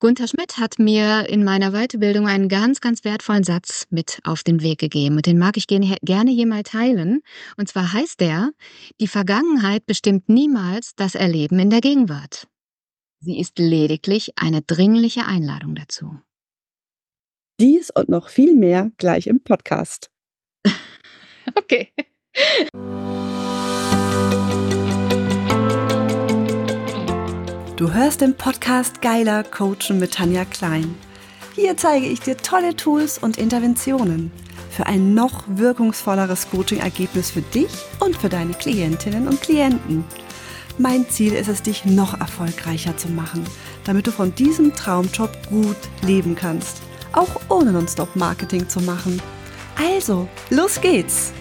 Gunther Schmidt hat mir in meiner Weiterbildung einen ganz, ganz wertvollen Satz mit auf den Weg gegeben. Und den mag ich gerne hier mal teilen. Und zwar heißt der, die Vergangenheit bestimmt niemals das Erleben in der Gegenwart. Sie ist lediglich eine dringliche Einladung dazu. Dies und noch viel mehr gleich im Podcast. okay. Du hörst den Podcast Geiler Coachen mit Tanja Klein. Hier zeige ich dir tolle Tools und Interventionen für ein noch wirkungsvolleres Coaching-Ergebnis für dich und für deine Klientinnen und Klienten. Mein Ziel ist es, dich noch erfolgreicher zu machen, damit du von diesem Traumjob gut leben kannst, auch ohne Nonstop-Marketing zu machen. Also, los geht's!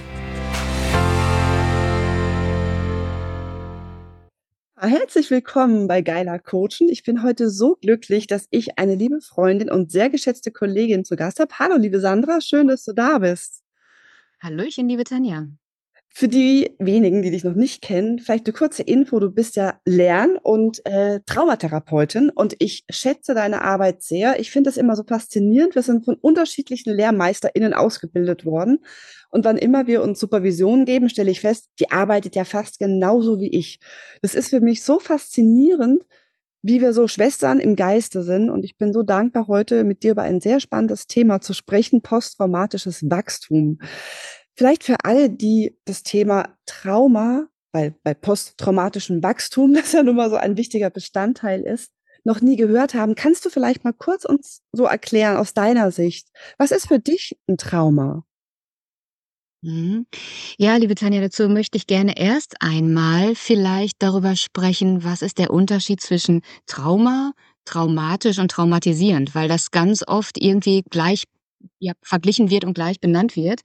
Herzlich willkommen bei Geiler Coachen. Ich bin heute so glücklich, dass ich eine liebe Freundin und sehr geschätzte Kollegin zu Gast habe. Hallo, liebe Sandra, schön, dass du da bist. Hallöchen, liebe Tanja. Für die wenigen, die dich noch nicht kennen, vielleicht eine kurze Info. Du bist ja Lern- und äh, Traumatherapeutin und ich schätze deine Arbeit sehr. Ich finde das immer so faszinierend. Wir sind von unterschiedlichen LehrmeisterInnen ausgebildet worden. Und wann immer wir uns Supervision geben, stelle ich fest, die arbeitet ja fast genauso wie ich. Das ist für mich so faszinierend, wie wir so Schwestern im Geiste sind. Und ich bin so dankbar, heute mit dir über ein sehr spannendes Thema zu sprechen, posttraumatisches Wachstum. Vielleicht für alle, die das Thema Trauma, weil bei posttraumatischem Wachstum, das ja nun mal so ein wichtiger Bestandteil ist, noch nie gehört haben, kannst du vielleicht mal kurz uns so erklären aus deiner Sicht, was ist für dich ein Trauma? Mhm. Ja, liebe Tanja, dazu möchte ich gerne erst einmal vielleicht darüber sprechen, was ist der Unterschied zwischen Trauma, traumatisch und traumatisierend, weil das ganz oft irgendwie gleich ja, verglichen wird und gleich benannt wird.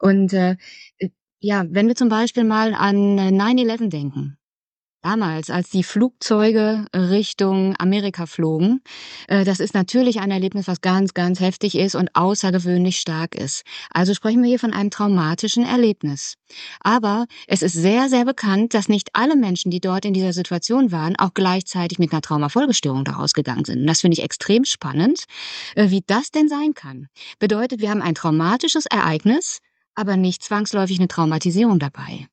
Und äh, äh, ja, wenn wir zum Beispiel mal an 9-11 denken, damals, als die Flugzeuge Richtung Amerika flogen, äh, das ist natürlich ein Erlebnis, was ganz, ganz heftig ist und außergewöhnlich stark ist. Also sprechen wir hier von einem traumatischen Erlebnis. Aber es ist sehr, sehr bekannt, dass nicht alle Menschen, die dort in dieser Situation waren, auch gleichzeitig mit einer Traumafolgestörung daraus gegangen sind. Und das finde ich extrem spannend, äh, wie das denn sein kann. Bedeutet, wir haben ein traumatisches Ereignis, aber nicht zwangsläufig eine Traumatisierung dabei.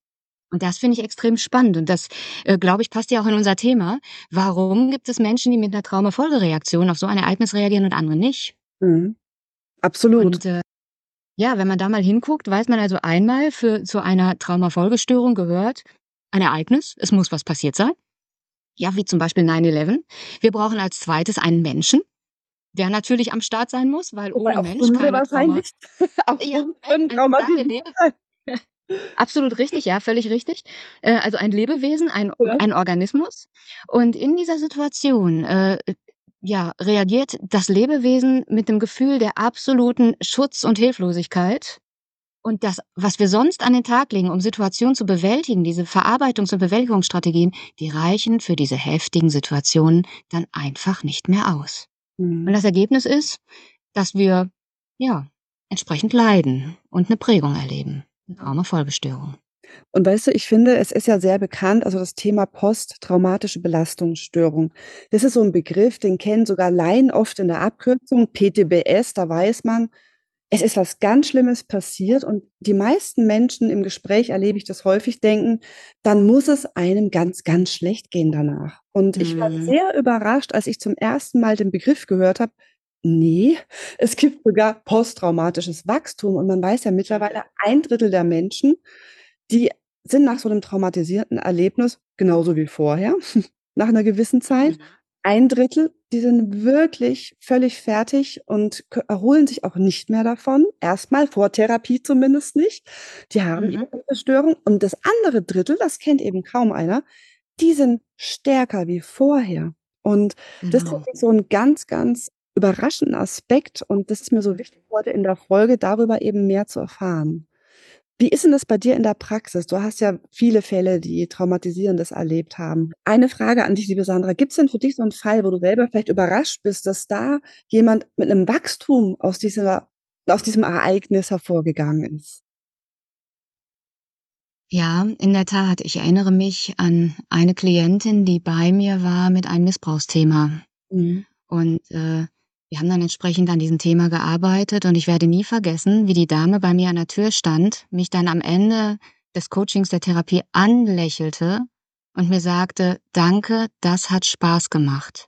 Und das finde ich extrem spannend. Und das, äh, glaube ich, passt ja auch in unser Thema. Warum gibt es Menschen, die mit einer Traumafolgereaktion auf so ein Ereignis reagieren und andere nicht? Mhm. Absolut. Und äh, ja, wenn man da mal hinguckt, weiß man also einmal, für zu einer Traumafolgestörung gehört ein Ereignis. Es muss was passiert sein. Ja, wie zum Beispiel 9-11. Wir brauchen als zweites einen Menschen, der natürlich am Start sein muss, weil ohne auch Mensch keine wahrscheinlich. Trauma. ja, ein, ein, ein Absolut richtig, ja, völlig richtig. Äh, also ein Lebewesen, ein, ja. ein Organismus. Und in dieser Situation äh, ja, reagiert das Lebewesen mit dem Gefühl der absoluten Schutz und Hilflosigkeit. Und das, was wir sonst an den Tag legen, um Situationen zu bewältigen, diese Verarbeitungs- und Bewältigungsstrategien, die reichen für diese heftigen Situationen dann einfach nicht mehr aus. Mhm. Und das Ergebnis ist, dass wir, ja, entsprechend leiden und eine Prägung erleben. Traumafolgestörung. Und weißt du, ich finde, es ist ja sehr bekannt, also das Thema posttraumatische Belastungsstörung. Das ist so ein Begriff, den kennen sogar Laien oft in der Abkürzung PTBS, da weiß man, es ist was ganz Schlimmes passiert und die meisten Menschen im Gespräch erlebe ich das häufig denken, dann muss es einem ganz, ganz schlecht gehen danach. Und ich war mhm. sehr überrascht, als ich zum ersten Mal den Begriff gehört habe, Nee, es gibt sogar posttraumatisches Wachstum und man weiß ja mittlerweile, ein Drittel der Menschen, die sind nach so einem traumatisierten Erlebnis genauso wie vorher, nach einer gewissen Zeit. Mhm. Ein Drittel, die sind wirklich völlig fertig und erholen sich auch nicht mehr davon. Erstmal vor Therapie zumindest nicht. Die haben Mhm. ihre Störung. Und das andere Drittel, das kennt eben kaum einer, die sind stärker wie vorher. Und das Genau. ist so ein ganz, ganz überraschenden Aspekt und das ist mir so wichtig, heute in der Folge darüber eben mehr zu erfahren. Wie ist denn das bei dir in der Praxis? Du hast ja viele Fälle, die Traumatisierendes erlebt haben. Eine Frage an dich, liebe Sandra. Gibt es denn für dich so einen Fall, wo du selber vielleicht überrascht bist, dass da jemand mit einem Wachstum aus, dieser, aus diesem Ereignis hervorgegangen ist? Ja, in der Tat. Ich erinnere mich an eine Klientin, die bei mir war mit einem Missbrauchsthema. Mhm. Und, äh, wir haben dann entsprechend an diesem Thema gearbeitet und ich werde nie vergessen, wie die Dame bei mir an der Tür stand, mich dann am Ende des Coachings, der Therapie anlächelte und mir sagte: „Danke, das hat Spaß gemacht.“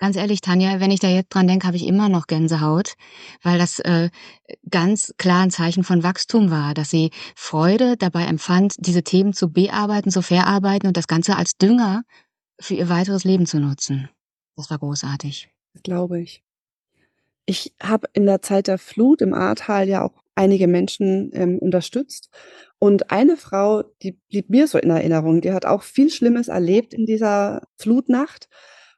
Ganz ehrlich, Tanja, wenn ich da jetzt dran denke, habe ich immer noch Gänsehaut, weil das, äh, ganz klar 'n Zeichen von Wachstum war, dass sie Freude dabei empfand, diese Themen zu bearbeiten, zu verarbeiten und das Ganze als Dünger für ihr weiteres Leben zu nutzen. Das war großartig. Glaube ich. Ich habe in der Zeit der Flut im Ahrtal ja auch einige Menschen, ähm, unterstützt. Und eine Frau, die blieb mir so in Erinnerung, die hat auch viel Schlimmes erlebt in dieser Flutnacht.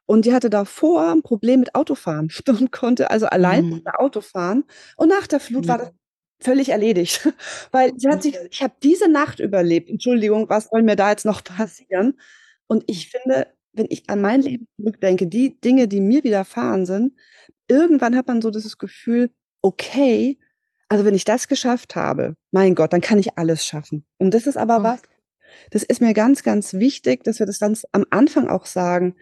Und die hatte davor 'n Problem mit Autofahren und konnte also allein Mhm. Auto fahren. Und nach der Flut war das Mhm. völlig erledigt, weil sie hat sich „Ich habe diese Nacht überlebt. Entschuldigung, was soll mir da jetzt noch passieren?“ Und ich finde, wenn ich an mein Leben zurückdenke, die Dinge, die mir widerfahren sind, irgendwann hat man so dieses Gefühl: „Okay, also wenn ich das geschafft habe, mein Gott, dann kann ich alles schaffen.“ Und das ist aber was das ist mir ganz, ganz wichtig, dass wir das ganz am Anfang auch sagen.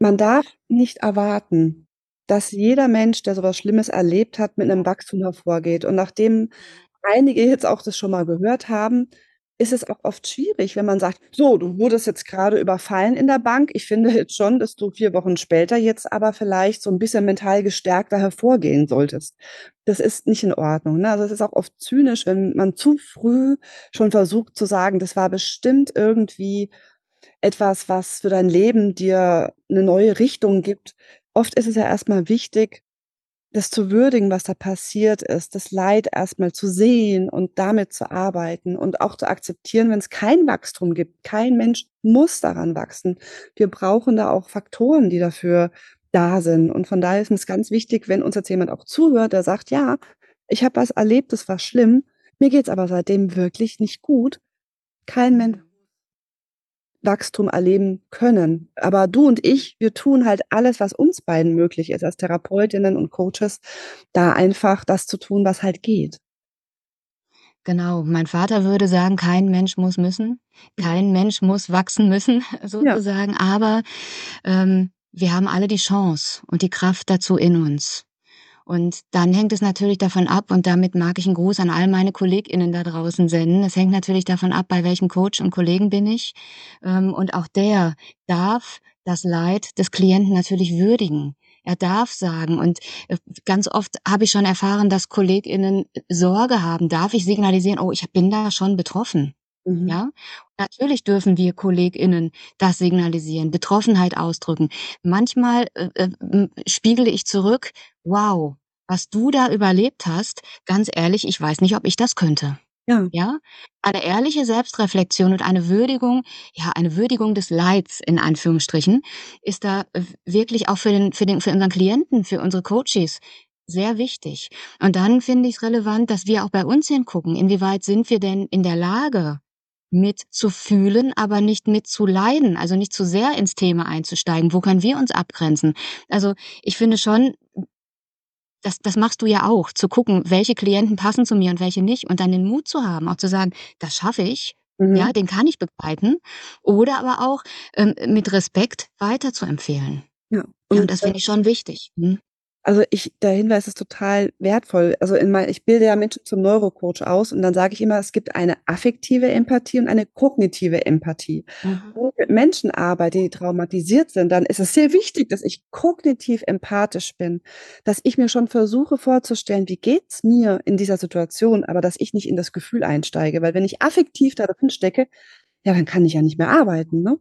Man darf nicht erwarten, dass jeder Mensch, der so was Schlimmes erlebt hat, mit 'nem Wachstum hervorgeht. Und nachdem einige jetzt auch das schon mal gehört haben, ist es auch oft schwierig, wenn man sagt: „So, du wurdest jetzt grade überfallen in der Bank. Ich finde jetzt schon, dass du 4 Wochen später jetzt aber vielleicht so 'n bisschen mental gestärkter hervorgehen solltest.“ Das ist nicht in Ordnung, ne? Also, es ist auch oft zynisch, wenn man zu früh schon versucht zu sagen: „Das war bestimmt irgendwie etwas, was für dein Leben dir 'ne neue Richtung gibt.“ Oft ist es ja erst mal wichtig, das zu würdigen, was da passiert ist, das Leid erst mal zu sehen und damit zu arbeiten und auch zu akzeptieren, wenn's kein Wachstum gibt. Kein Mensch muss daran wachsen. Wir brauchen da auch Faktoren, die dafür da sind. Und von daher ist mir's ganz wichtig, wenn uns jetzt jemand auch zuhört, der sagt: „Ja, ich habe was erlebt, das war schlimm. Mir geht's aber seitdem wirklich nicht gut.“ Kein Men Wachstum erleben können. Aber du und ich, wir tun halt alles, was uns beiden möglich ist als Therapeutinnen und Coaches, da einfach das zu tun, was halt geht. Genau, mein Vater würde sagen: „Kein Mensch muss müssen. Kein Mensch muss wachsen müssen“, Ja. sozusagen. Aber, ähm, wir haben alle die Chance und die Kraft dazu in uns. Und dann hängt es natürlich davon ab und damit mag ich 'n Gruß an all meine KollegInnen da draußen senden. Es hängt natürlich davon ab, bei welchem Coach und Kollegen bin ich. Ähm, und auch der darf das Leid des Klienten natürlich würdigen. Er darf sagen und, äh, ganz oft habe ich schon erfahren, dass KollegInnen Sorge haben: „Darf ich signalisieren: ‚Oh, ich bin da schon betroffen?‘“ Mhm. Ja? Natürlich dürfen wir KollegInnen das signalisieren, Betroffenheit ausdrücken. Manchmal, äh, äh, spiegele ich zurück: „Wow, was du da überlebt hast, ganz ehrlich, ich weiß nicht, ob ich das könnte.“ Ja. Ja? Eine ehrliche Selbstreflexion und eine Würdigung ja, eine Würdigung des Leids in Anführungsstrichen ist da w wirklich auch für den für den für unseren Klienten, für unsere Coaches sehr wichtig. Und dann finde ich's relevant, dass wir auch bei uns hingucken. Inwieweit sind wir denn in der Lage, mitzufühlen, aber nicht mitzuleiden, also nicht zu sehr ins Thema einzusteigen? Wo können wir uns abgrenzen? Also, ich finde schon das das machst du ja auch, zu gucken, welche Klienten passen zu mir und welche nicht und dann den Mut zu haben, auch zu sagen: „Das schaffe ich, Mhm. ja, den kann ich begleiten.“ Oder aber auch, ähm, mit Respekt weiterzuempfehlen. Ja, Ja, und, und das finde ich schon wichtig. Mhm. Also, ich der Hinweis ist total wertvoll. Also, in mei ich bilde ja Menschen zum Neurocoach aus und dann sage ich immer, es gibt eine affektive Empathie und eine kognitive Empathie. Mhm. Wenn ich mit Menschen arbeite, die traumatisiert sind, dann ist es sehr wichtig, dass ich kognitiv empathisch bin, dass ich mir schon versuche vorzustellen: „Wie geht's mir in dieser Situation?“ Aber dass ich nicht in das Gefühl einsteige, weil wenn ich affektiv da drin stecke, ja, dann kann ich ja nicht mehr arbeiten, ne?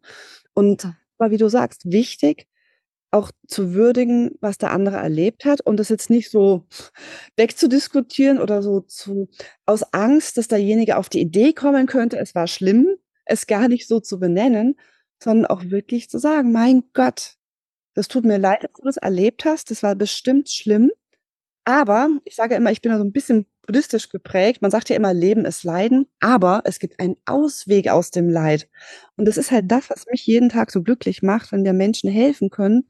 Und aber wie du sagst, wichtig, auch zu würdigen, was der andere erlebt hat und das jetzt nicht so wegzudiskutieren oder so zu aus Angst, dass derjenige auf die Idee kommen könnte, es war schlimm, es gar nicht so zu benennen, sondern auch wirklich zu sagen: „Mein Gott, das tut mir leid, dass du das erlebt hast. Das war bestimmt schlimm. Aber“ ich sage immer, ich bin da so 'n bisschen buddhistisch geprägt. Man sagt ja immer: „Leben ist Leiden, aber es gibt einen Ausweg aus dem Leid.“ Und das ist halt das, was mich jeden Tag so glücklich macht, wenn wir Menschen helfen können,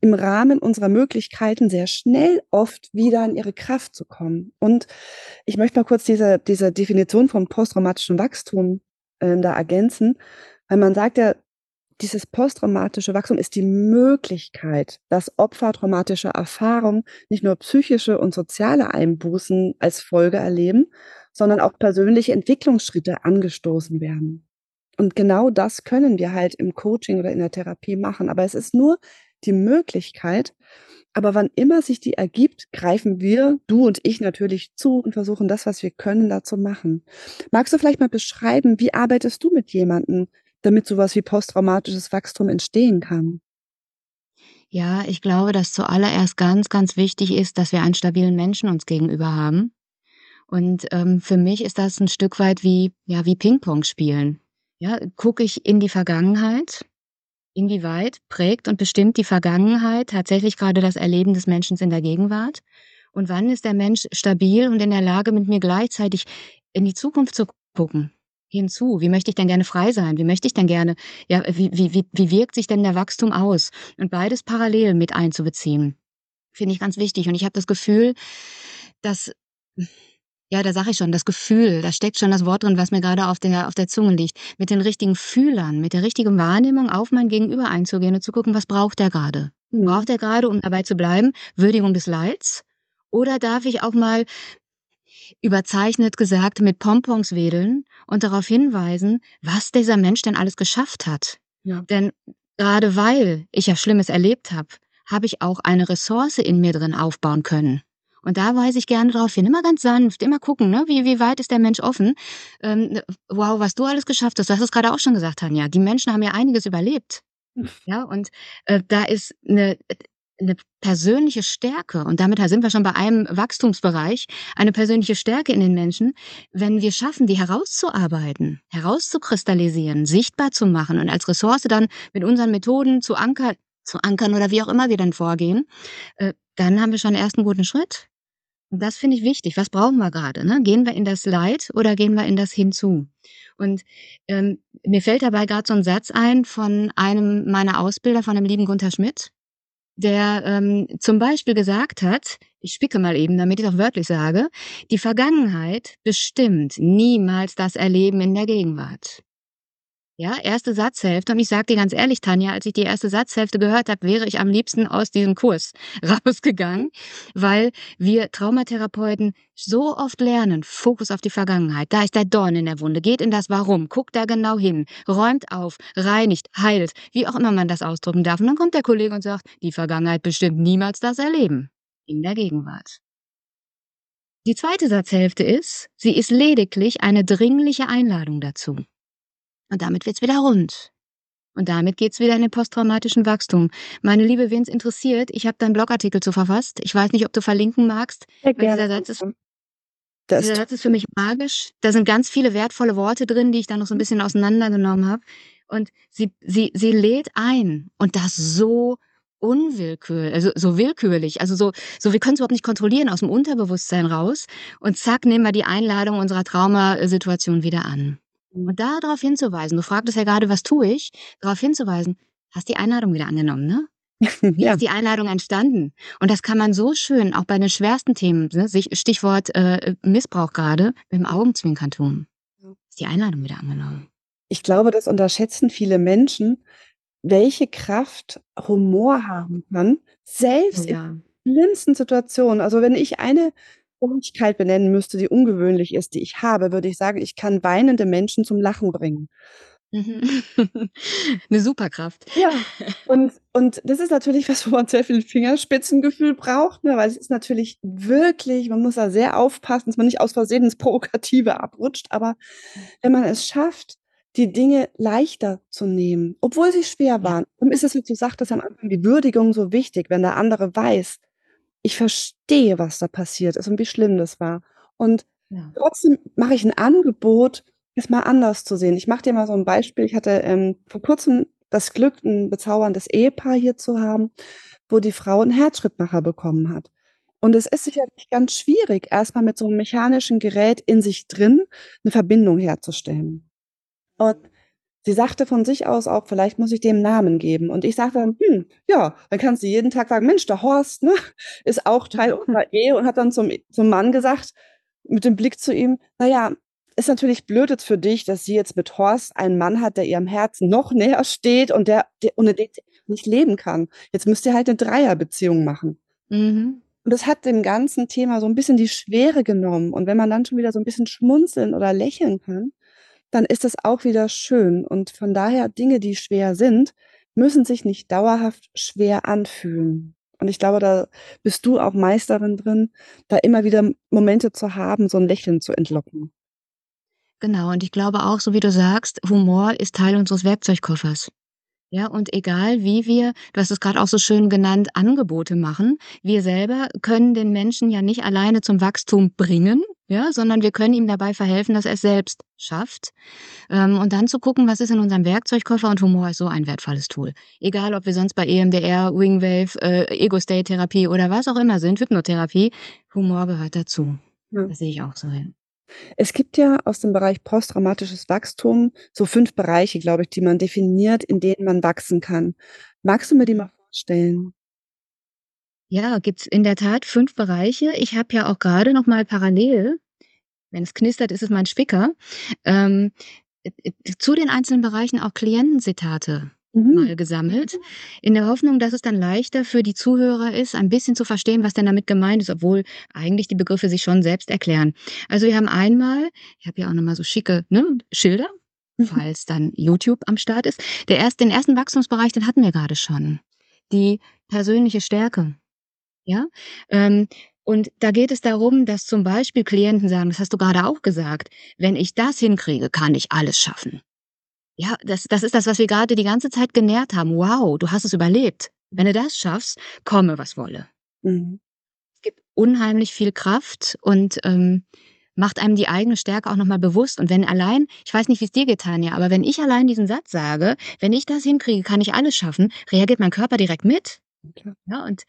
im Rahmen unserer Möglichkeiten sehr schnell oft wieder in ihre Kraft zu kommen. Und ich möchte mal kurz diese diese Definition vom posttraumatischen Wachstum, ähm, da ergänzen, weil man sagt ja dieses posttraumatische Wachstum ist die Möglichkeit, dass Opfer traumatischer Erfahrungen nicht nur psychische und soziale Einbußen als Folge erleben, sondern auch persönliche Entwicklungsschritte angestoßen werden. Und genau das können wir halt im Coaching oder in der Therapie machen. Aber es ist nur die Möglichkeit. Aber wann immer sich die ergibt, greifen wir, du und ich natürlich zu und versuchen das, was wir können, da zu machen. Magst du vielleicht mal beschreiben, wie arbeitest du mit jemandem, damit sowas wie posttraumatisches Wachstum entstehen kann? Ja, ich glaube, dass zuallererst ganz, ganz wichtig ist, dass wir einen stabilen Menschen uns gegenüber haben. Und ähm, für mich ist das ein Stück weit wie, ja, wie Ping-Pong spielen. Ja, gucke ich in die Vergangenheit? Inwieweit prägt und bestimmt die Vergangenheit tatsächlich gerade das Erleben des Menschen in der Gegenwart? Und wann ist der Mensch stabil und in der Lage, mit mir gleichzeitig in die Zukunft zu gucken? Hinzu, wie möchte ich denn gerne frei sein? Wie möchte ich denn gerne, ja, wie, wie, wie, wie wirkt sich denn der Wachstum aus? Und beides parallel mit einzubeziehen, finde ich ganz wichtig. Und ich habe das Gefühl, dass ja, da sage ich schon, das Gefühl, da steckt schon das Wort drin, was mir gerade auf der, auf der Zunge liegt. Mit den richtigen Fühlern, mit der richtigen Wahrnehmung auf mein Gegenüber einzugehen und zu gucken, was braucht der gerade? Mhm. Braucht er gerade, um dabei zu bleiben, Würdigung des Leids? Oder darf ich auch mal überzeichnet gesagt mit Pompons wedeln und darauf hinweisen, was dieser Mensch denn alles geschafft hat? Ja. Denn gerade weil ich ja Schlimmes erlebt habe, habe ich auch eine Ressource in mir drin aufbauen können. Und da weise ich gerne drauf hin. Immer ganz sanft, immer gucken, ne? wie, wie weit ist der Mensch offen. Ähm, wow, was du alles geschafft hast. Du hast es gerade auch schon gesagt, Tanja. Die Menschen haben ja einiges überlebt. Hm. Ja, und äh, da ist eine, eine persönliche Stärke, und damit sind wir schon bei einem Wachstumsbereich, eine persönliche Stärke in den Menschen, wenn wir schaffen, die herauszuarbeiten, herauszukristallisieren, sichtbar zu machen und als Ressource dann mit unseren Methoden zu ankern, zu ankern oder wie auch immer wir dann vorgehen, äh, dann haben wir schon einen ersten guten Schritt. Und das finde ich wichtig. Was brauchen wir gerade? Ne? Gehen wir in das Leid oder gehen wir in das Hinzu? Und ähm, mir fällt dabei gerade so ein Satz ein von einem meiner Ausbilder, von dem lieben Gunther Schmidt, der ähm, zum Beispiel gesagt hat, ich spicke mal eben, damit ich auch wörtlich sage, die Vergangenheit bestimmt niemals das Erleben in der Gegenwart. Ja, erste Satzhälfte. Und ich sage dir ganz ehrlich, Tanja, als ich die erste Satzhälfte gehört habe, wäre ich am liebsten aus diesem Kurs rausgegangen, weil wir Traumatherapeuten so oft lernen, Fokus auf die Vergangenheit. Da ist der Dorn in der Wunde. Geht in das Warum, guckt da genau hin, räumt auf, reinigt, heilt, wie auch immer man das ausdrücken darf. Und dann kommt der Kollege und sagt, die Vergangenheit bestimmt niemals das Erleben in der Gegenwart. Die zweite Satzhälfte ist, sie ist lediglich eine dringliche Einladung dazu. Und damit wird's wieder rund. Und damit geht's wieder in den posttraumatischen Wachstum. Meine Liebe, wen's interessiert, ich habe deinen Blogartikel zu verfasst. Ich weiß nicht, ob du verlinken magst. Sehr gerne. Dieser Satz, ist, dieser Satz ist für mich magisch. Da sind ganz viele wertvolle Worte drin, die ich dann noch so ein bisschen auseinandergenommen habe. Und sie, sie, sie lädt ein. Und das so unwillkürlich, also so willkürlich, also so, so wir können es überhaupt nicht kontrollieren aus dem Unterbewusstsein raus und zack nehmen wir die Einladung unserer Traumasituation wieder an. Und da darauf hinzuweisen, du fragtest ja gerade, was tue ich, darauf hinzuweisen, hast die Einladung wieder angenommen, ne? Wie ja. ist die Einladung entstanden? Und das kann man so schön, auch bei den schwersten Themen, ne? Stichwort äh, Missbrauch gerade, mit dem Augenzwinkern tun. Ist die Einladung wieder angenommen. Ich glaube, das unterschätzen viele Menschen, welche Kraft Humor haben kann, selbst oh ja. in schlimmsten Situationen. Also wenn ich eine Fähigkeit benennen müsste, die ungewöhnlich ist, die ich habe, würde ich sagen, ich kann weinende Menschen zum Lachen bringen. Mhm. 'Ne Superkraft. Ja, und und das ist natürlich was, wo man sehr viel Fingerspitzengefühl braucht, ne, weil es ist natürlich wirklich man muss da sehr aufpassen, dass man nicht aus Versehen ins Provokative abrutscht, aber wenn man es schafft, die Dinge leichter zu nehmen, obwohl sie schwer waren, dann ist es, wie du sagtest am Anfang, die Würdigung so wichtig, wenn der andere weiß ich verstehe, was da passiert ist und wie schlimm das war. Und ja. trotzdem mache ich ein Angebot, es mal anders zu sehen. Ich mache dir mal so ein Beispiel. Ich hatte ähm, vor kurzem das Glück, ein bezauberndes Ehepaar hier zu haben, wo die Frau einen Herzschrittmacher bekommen hat. Und es ist sicherlich ganz schwierig, erstmal mit so einem mechanischen Gerät in sich drin eine Verbindung herzustellen. Und Sie sagte von sich aus auch, vielleicht muss ich dem Namen geben. Und ich sagte dann, hm, ja, dann kannst du jeden Tag sagen, Mensch, der Horst, ne, ist auch Teil unserer Ehe und hat dann zum, zum Mann gesagt, mit dem Blick zu ihm, naja, ist natürlich blöd jetzt für dich, dass sie jetzt mit Horst einen Mann hat, der ihrem Herzen noch näher steht und der der ohne den sie nicht leben kann. Jetzt müsst ihr halt 'ne Dreierbeziehung machen. Mhm. Und das hat dem ganzen Thema so 'n bisschen die Schwere genommen. Und wenn man dann schon wieder so 'n bisschen schmunzeln oder lächeln kann, dann ist das auch wieder schön. Und von daher, Dinge, die schwer sind, müssen sich nicht dauerhaft schwer anfühlen. Und ich glaube, da bist du auch Meisterin drin, da immer wieder Momente zu haben, so 'n Lächeln zu entlocken. Genau, und ich glaube auch, so wie du sagst, Humor ist Teil unseres Werkzeugkoffers. Ja, und egal wie wir du hast es grad auch so schön genannt, Angebote machen. Wir selber können den Menschen ja nicht alleine zum Wachstum bringen, ja, sondern wir können ihm dabei verhelfen, dass er's selbst schafft. Ähm, und dann zu gucken, was ist in unserem Werkzeugkoffer und Humor ist so ein wertvolles Tool. Egal, ob wir sonst bei EMDR, Wingwave, äh, Ego-State-Therapie oder was auch immer sind, Hypnotherapie, Humor gehört dazu. Ja. Das sehe ich auch so, ja. Es gibt ja aus dem Bereich posttraumatisches Wachstum so 5 Bereiche, glaube ich, die man definiert, in denen man wachsen kann. Magst du mir die mal vorstellen? Ja, gibt's in der Tat 5 Bereiche. Ich habe ja auch grade noch mal parallel wenn es knistert, ist es mein Spicker, ähm, äh, äh, zu den einzelnen Bereichen auch Klientenzitate. Mal gesammelt, in der Hoffnung, dass es dann leichter für die Zuhörer ist, ein bisschen zu verstehen, was denn damit gemeint ist, obwohl eigentlich die Begriffe sich schon selbst erklären. Also, wir haben einmal ich habe hier auch noch mal so schicke, ne, Schilder, Mhm. falls dann YouTube am Start ist. Der erst den 1. Wachstumsbereich, den hatten wir grade schon. Die persönliche Stärke, ja? Ähm, und da geht es darum, dass zum Beispiel Klienten sagen, das hast du grade auch gesagt: „Wenn ich das hinkriege, kann ich alles schaffen.“ Ja, das das ist das, was wir grade die ganze Zeit genährt haben. Wow, du hast es überlebt. Wenn du das schaffst, komme, was wolle. Mhm. Gibt unheimlich viel Kraft und, ähm, macht einem die eigene Stärke auch noch mal bewusst. Und wenn allein ich weiß nicht, wie's dir geht, Tanja, aber wenn ich allein diesen Satz sage: „Wenn ich das hinkriege, kann ich alles schaffen“, reagiert mein Körper direkt mit. Klar. Ja, und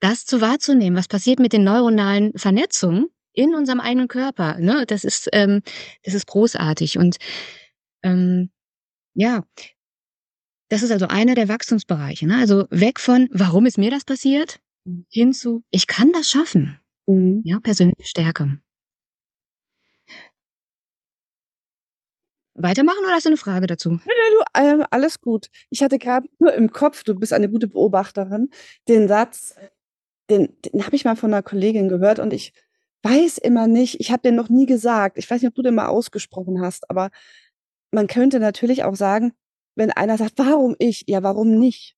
das zu wahrzunehmen, was passiert mit den neuronalen Vernetzungen in unserem eigenen Körper, ne? Das ist, ähm das ist großartig. Und, ähm, ja das ist also einer der Wachstumsbereiche, ne? Also, weg von: „Warum ist mir das passiert?“ Mhm. hin zu: „Ich kann das schaffen.“ Mhm. Ja, persönliche Stärke. Weitermachen oder hast du 'ne Frage dazu? Ne, ne, du, ähm, alles gut. Ich hatte grad nur im Kopf, du bist eine gute Beobachterin, den Satz, den den habe ich mal von 'ner Kollegin gehört und ich weiß immer nicht ich habe den noch nie gesagt. Ich weiß nicht, ob du den mal ausgesprochen hast, aber man könnte natürlich auch sagen, wenn einer sagt: „Warum ich?“ Ja, warum nicht?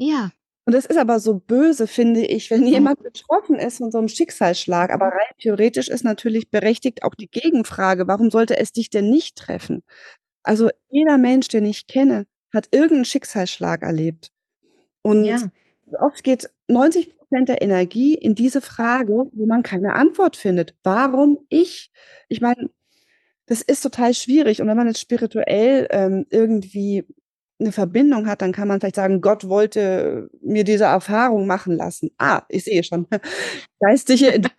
Ja. Und das ist aber so böse, finde ich, wenn jemand betroffen ist von so 'nem Schicksalsschlag. Aber rein theoretisch ist natürlich berechtigt auch die Gegenfrage: „Warum sollte es dich denn nicht treffen?“ Also, jeder Mensch, den ich kenne, hat irgend 'n Schicksalsschlag erlebt. Und Ja. oft geht 90 % der Energie in diese Frage, wo man keine Antwort findet. „Warum ich?“ Ich meine, das ist total schwierig. Und wenn man jetzt spirituell, ähm, irgendwie 'ne Verbindung hat, dann kann man vielleicht sagen: „Gott wollte mir diese Erfahrung machen lassen.“ Ah, ich sehe schon. Geistige?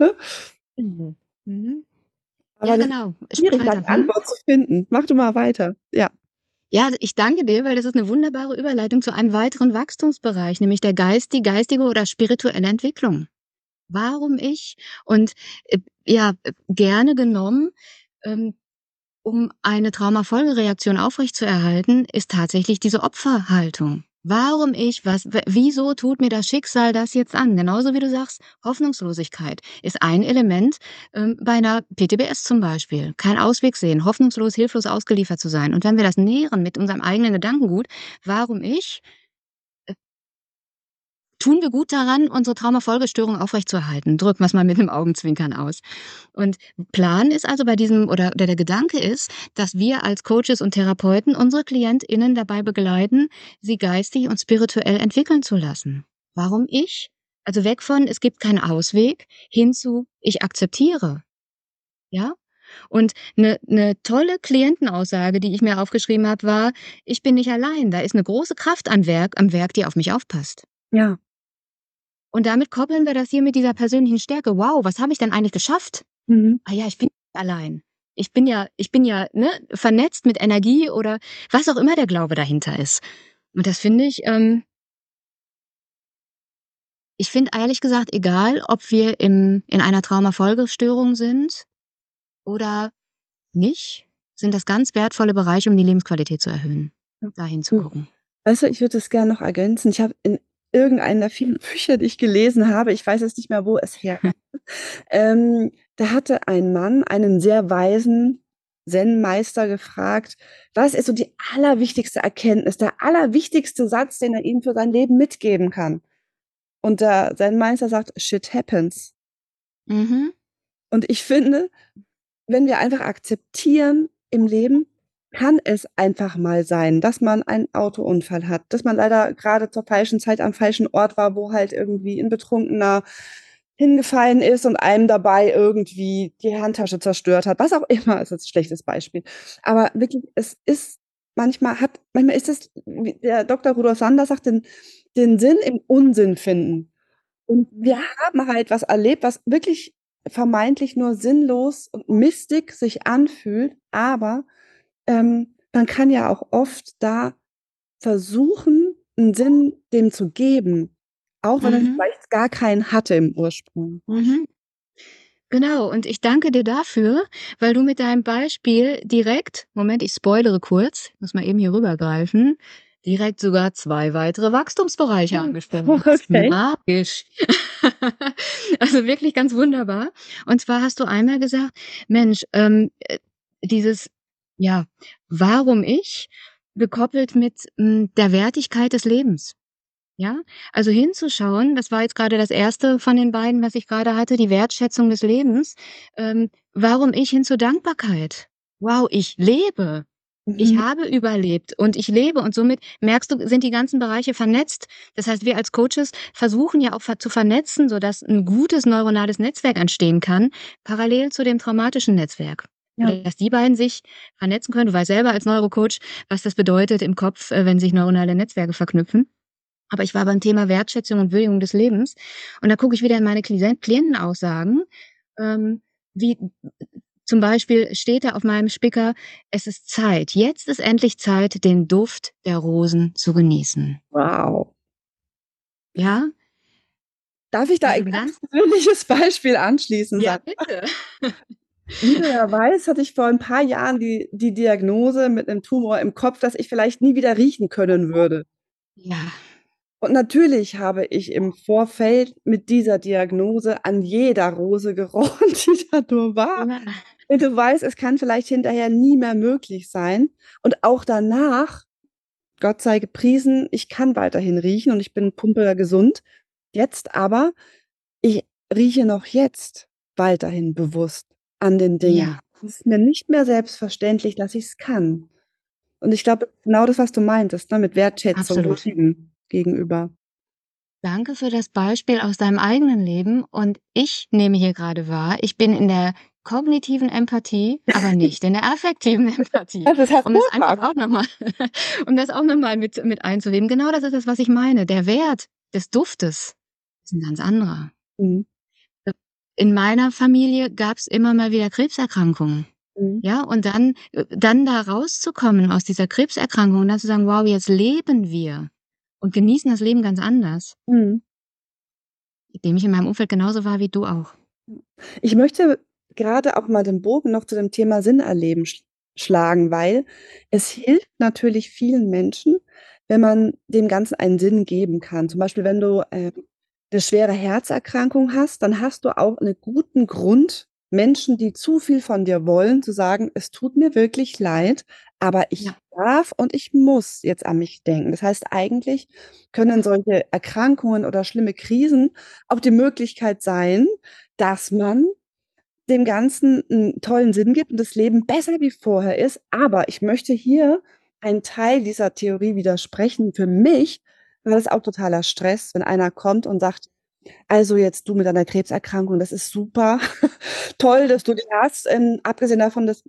Mhm. Mhm. Ja, genau. Schwierig, da Mhm. Antwort zu finden. Mach du mal weiter. Ja. Ja, ich danke dir, weil das ist 'ne wunderbare Überleitung zu einem weiteren Wachstumsbereich, nämlich der Geist die geistige oder spirituelle Entwicklung. Warum ich? Und, äh, ja, gerne genommen, ähm, um eine Traumafolgereaktion aufrechtzuerhalten, ist tatsächlich diese Opferhaltung. Warum ich? Was wieso tut mir das Schicksal das jetzt an? Genauso wie du sagst, Hoffnungslosigkeit ist ein Element, ähm, bei 'ner PTBS zum Beispiel. Keinen Ausweg sehen, hoffnungslos, hilflos ausgeliefert zu sein. Und wenn wir das nähren mit unserem eigenen Gedankengut: „Warum ich?“ Äh tun wir gut daran, unsere Traumafolgestörung aufrechtzuerhalten. Drücken wir's mal mit 'nem Augenzwinkern aus. Und Plan ist also bei diesem oder oder der Gedanke ist, dass wir als Coaches und Therapeuten unsere KlientInnen dabei begleiten, sie geistig und spirituell entwickeln zu lassen. Warum ich? Also, weg von: „Es gibt keinen Ausweg“, hin zu: „Ich akzeptiere.“ Ja? Und 'ne 'ne tolle Klientenaussage, die ich mir aufgeschrieben habe, war: „Ich bin nicht allein. Da ist 'ne große Kraft an Werk am Werk, die auf mich aufpasst.“ Ja. Und damit koppeln wir das hier mit dieser persönlichen Stärke. Wow, was habe ich denn eigentlich geschafft? Mhm. Ah ja, ich bin nicht allein. Ich bin ja ich bin ja, ne, vernetzt mit Energie oder was auch immer der Glaube dahinter ist. Und das finde ich, ähm ich finde ehrlich gesagt, egal, ob wir im in einer Traumafolgestörung sind oder nicht? Sind das ganz wertvolle Bereiche, um die Lebensqualität zu erhöhen, da Hm. hinzugucken? Weißt du, ich würde das gern noch ergänzen. Ich habe in irgendeinen der vielen Bücher, die ich gelesen habe ich weiß jetzt nicht mehr, wo es herkam, ähm, da hatte ein Mann einen sehr weisen Zen-Meister gefragt: „Was ist so die allerwichtigste Erkenntnis, der allerwichtigste Satz, den er ihm für sein Leben mitgeben kann?“ Und der Zen-Meister sagt: „Shit happens.“ Mhm. Und ich finde, wenn wir einfach akzeptieren im Leben kann es einfach mal sein, dass man einen Autounfall hat, dass man leider grade zur falschen Zeit am falschen Ort war, wo halt irgendwie 'n Betrunkener hingefallen ist und einem dabei irgendwie die Handtasche zerstört hat. Was auch immer, ist jetzt 'n schlechtes Beispiel. Aber wirklich, es ist manchmal hat manchmal ist es, wie der Doktor Rudolf Sanders sagt, den den Sinn im Unsinn finden. Und wir haben halt was erlebt, was wirklich vermeintlich nur sinnlos und mistig sich anfühlt, aber, ähm, man kann ja auch oft da versuchen, 'n Sinn dem zu geben, auch wenn man Mhm. vielleicht gar keinen hatte im Ursprung. Mhm. Genau, und ich danke dir dafür, weil du mit deinem Beispiel direkt Moment, ich spoilere kurz, muss mal eben hier rübergreifen, direkt sogar 2 weitere Wachstumsbereiche angesprochen hast. okay. Magisch. Also, wirklich ganz wunderbar. Und zwar hast du einmal gesagt: „Mensch, ähm, äh, dieses ja, warum ich, gekoppelt mit, hm, der Wertigkeit des Lebens.“ Ja? Also, hinzuschauen, das war jetzt grade das 1. von den beiden, was ich grade hatte, die Wertschätzung des Lebens. Ähm, warum ich hin zur Dankbarkeit. Wow, ich lebe. Ich Mhm. habe überlebt und ich lebe und somit merkst du, sind die ganzen Bereiche vernetzt. Das heißt, wir als Coaches versuchen ja auch zu vernetzen, sodass 'n gutes neuronales Netzwerk entstehen kann, parallel zu dem traumatischen Netzwerk. Ja. Dass die beiden sich vernetzen können. Du weißt selber als Neurocoach, was das bedeutet im Kopf, äh, wenn sich neuronale Netzwerke verknüpfen. Aber ich war beim Thema Wertschätzung und Würdigung des Lebens und da gucke ich wieder in meine Klientenaussagen, ähm, wie zum Beispiel steht da auf meinem Spicker: „Es ist Zeit. Jetzt ist endlich Zeit, den Duft der Rosen zu genießen.“ Wow. Ja? Darf ich da Diese ein ganz persönliches Beispiel anschließen, Ja, bitte. Wie du ja weißt, hatte ich vor 'n paar Jahren die die Diagnose mit 'nem Tumor im Kopf, dass ich vielleicht nie wieder riechen können würde. Ja. Und natürlich habe ich im Vorfeld mit dieser Diagnose an jeder Rose gerochen, die da nur war. Wenn du weißt, es kann vielleicht hinterher nie mehr möglich sein. Und auch danach, Gott sei gepriesen, ich kann weiterhin riechen und ich bin pumpergesund. Jetzt aber ich rieche noch jetzt weiterhin bewusst an den Dingen. Ja. Es ist mir nicht mehr selbstverständlich, dass ich's kann. Und ich glaube, genau das, was du meintest, ne, mit Wertschätzung gegenüber. Danke für das Beispiel aus deinem eigenen Leben und ich nehme hier grade wahr, ich bin in der kognitiven Empathie, aber nicht in der affektiven Empathie. Das ist Um das einfach auch noch mal um das auch noch mal mit mit einzuweben. Genau das ist es, was ich meine. Der Wert des Duftes ist 'n ganz anderer. Mhm. In meiner Familie gab's immer mal wieder Krebserkrankungen. Mhm. Ja, und dann äh, dann da rauszukommen aus dieser Krebserkrankung und dann zu sagen: „Wow, jetzt leben wir und genießen das Leben ganz anders.“ Mhm. Indem ich in meinem Umfeld genauso war wie du auch. Ich möchte grade auch mal den Bogen noch zu dem Thema Sinn erleben sch schlagen, weil es hilft natürlich vielen Menschen, wenn man dem Ganzen einen Sinn geben kann. Zum Beispiel, wenn du, ähm, 'ne schwere Herzerkrankung hast, dann hast du auch 'ne guten Grund, Menschen, die zu viel von dir wollen, zu sagen: „Es tut mir wirklich leid, aber ich Ja. darf und ich muss jetzt an mich denken.“ Das heißt, eigentlich können solche Erkrankungen oder schlimme Krisen auch die Möglichkeit sein, dass man dem Ganzen 'n tollen Sinn gibt und das Leben besser wie vorher ist. Aber ich möchte hier einen Teil dieser Theorie widersprechen. Für mich war das auch totaler Stress, wenn einer kommt und sagt: „Also, jetzt du mit deiner Krebserkrankung, das ist super toll, dass du die hast.“ Ähm, abgesehen davon, dass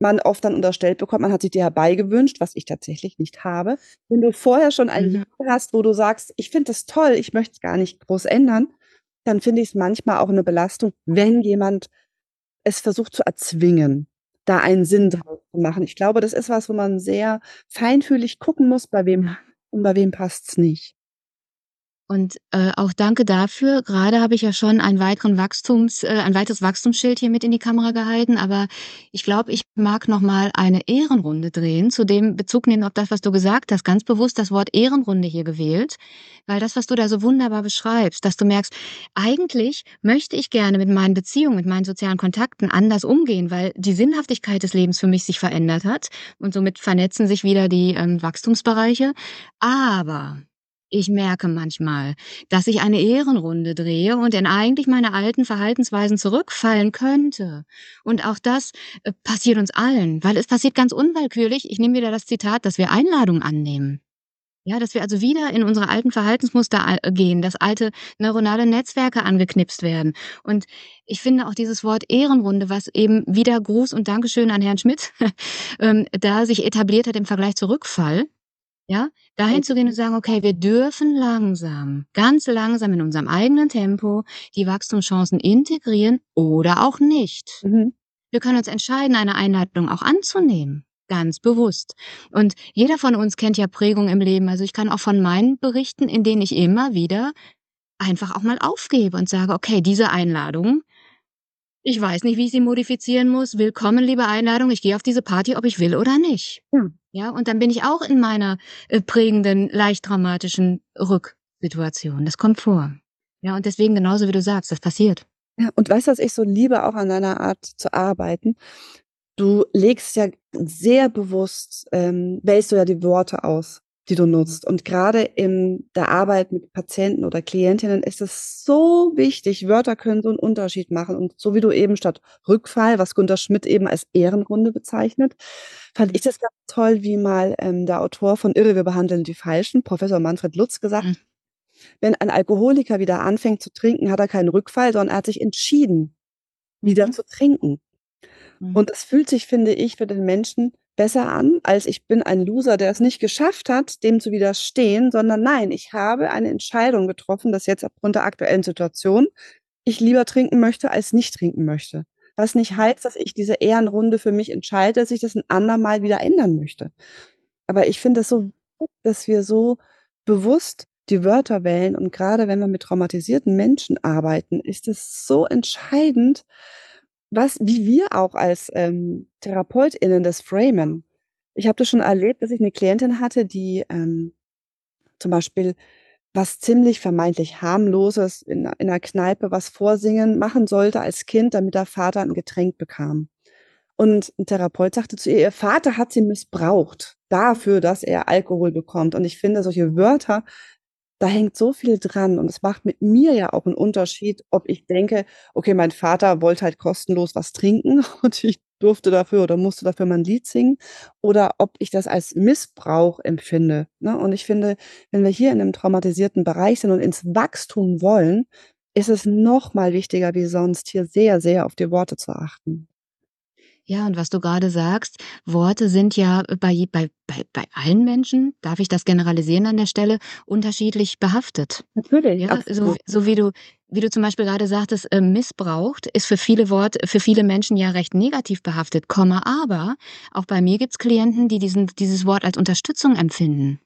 man oft dann unterstellt bekommt, man hat sie dir herbeigewünscht, was ich tatsächlich nicht habe. Wenn du vorher schon ein Mhm. Leben hast, wo du sagst: „Ich finde das toll, ich möchte es gar nicht groß ändern“, dann finde ich's manchmal auch 'ne Belastung, wenn jemand es versucht zu erzwingen, da einen Sinn Ja. draus zu machen. Ich glaube, das ist was, wo man sehr feinfühlig gucken muss, bei wem. Und bei wem passt's nicht. Und, äh, auch danke dafür. Grade habe ich ja schon einen weiteren Wachstums äh, ein weiteres Wachstumsschild hier mit in die Kamera gehalten, aber ich glaube, ich mag noch mal eine Ehrenrunde drehen, zu dem Bezug nehmen auf das, was du gesagt hast, ganz bewusst das Wort Ehrenrunde hier gewählt, weil das, was du da so wunderbar beschreibst, dass du merkst: „Eigentlich möchte ich gerne mit meinen Beziehungen, mit meinen sozialen Kontakten anders umgehen, weil die Sinnhaftigkeit des Lebens für mich sich verändert hat und somit vernetzen sich wieder die, ähm, Wachstumsbereiche. Aber ich merke manchmal, dass ich eine Ehrenrunde drehe und in eigentlich meine alten Verhaltensweisen zurückfallen könnte. Und auch das, äh, passiert uns allen, weil es passiert ganz unwillkürlich. Ich nehme wieder das Zitat, dass wir Einladungen annehmen. Ja, dass wir also wieder in unsere alten Verhaltensmuster äh, gehen, dass alte neuronale Netzwerke angeknipst werden. Und ich finde auch dieses Wort Ehrenrunde, was eben wieder Gruß und Dankeschön an Herrn Schmidt, ähm, da sich etabliert hat im Vergleich zu Rückfall, ja, dahin zu gehen und sagen: „Okay, wir dürfen langsam, ganz langsam in unserem eigenen Tempo die Wachstumschancen integrieren oder auch nicht.“ Mhm. Wir können uns entscheiden, eine Einladung auch anzunehmen, ganz bewusst. Und jeder von uns kennt ja Prägungen im Leben. Also, ich kann auch von meinen berichten, in denen ich immer wieder einfach auch mal aufgebe und sage: „Okay, diese Einladung ich weiß nicht, wie ich sie modifizieren muss. Willkommen, liebe Einladung. Ich gehe auf diese Party, ob ich will oder nicht.“ Ja. Ja, und dann bin ich auch in meiner, äh, prägenden, leicht traumatischen Rücksituation. Das kommt vor. Ja, und deswegen genauso wie du sagst, das passiert. Ja, und weißt du, was ich so liebe auch an deiner Art zu arbeiten? Du legst ja sehr bewusst, ähm, wählst du ja die Worte aus, die du nutzt. Und grade in der Arbeit mit Patienten oder Klientinnen ist es so wichtig. Wörter können so 'n Unterschied machen. Und so wie du eben statt Rückfall, was Günter Schmidt eben als Ehrenrunde bezeichnet, fand ich das ganz toll, wie mal, ähm, der Autor von „Irre, wir behandeln die Falschen“, Professor Manfred Lutz, gesagt Mhm. wenn ein Alkoholiker wieder anfängt zu trinken, hat er keinen Rückfall, sondern er hat sich entschieden, wieder Mhm. zu trinken. Mhm. Und das fühlt sich, finde ich, für den Menschen besser an, als ich bin ein Loser, der es nicht geschafft hat, dem zu widerstehen, sondern nein, ich habe eine Entscheidung getroffen, dass jetzt aufgrund der aktuellen Situation ich lieber trinken möchte, als nicht trinken möchte. Was nicht heißt, dass ich diese Ehrenrunde für mich entscheide, dass ich das 'n andermal wieder ändern möchte. Aber ich finde es so dass wir so bewusst die Wörter wählen und grade wenn wir mit traumatisierten Menschen arbeiten, ist es so entscheidend, was wie wir auch als, ähm, TherapeutInnen das framen. Ich habe das schon erlebt, dass ich 'ne Klientin hatte, die, ähm, zum Beispiel was ziemlich vermeintlich Harmloses in in 'ner Kneipe was vorsingen machen sollte als Kind, damit der Vater 'n Getränk bekam. Und 'n Therapeut sagte zu ihr, ihr Vater hat sie missbraucht dafür, dass er Alkohol bekommt. Und ich finde solche Wörter, da hängt so viel dran. Und es macht mit mir ja auch 'n Unterschied, ob ich denke: „Okay, mein Vater wollte halt kostenlos was trinken und ich durfte dafür oder musste dafür mal 'n Lied singen“, oder ob ich das als Missbrauch empfinde, ne? Und ich finde, wenn wir hier in 'nem traumatisierten Bereich sind und ins Wachstum wollen, ist es noch mal wichtiger wie sonst, hier sehr, sehr auf die Worte zu achten. Ja, und was du grade sagst, Worte sind ja bei bei bei bei allen Menschen, darf ich das generalisieren an der Stelle, unterschiedlich behaftet. Natürlich, Ja, so so wie du wie du zum Beispiel grade sagtest, ähm, missbraucht ist für viele Wort für viele Menschen ja recht negativ behaftet, Komma, aber auch bei mir gibt's Klienten, die diesen dieses Wort als Unterstützung empfinden.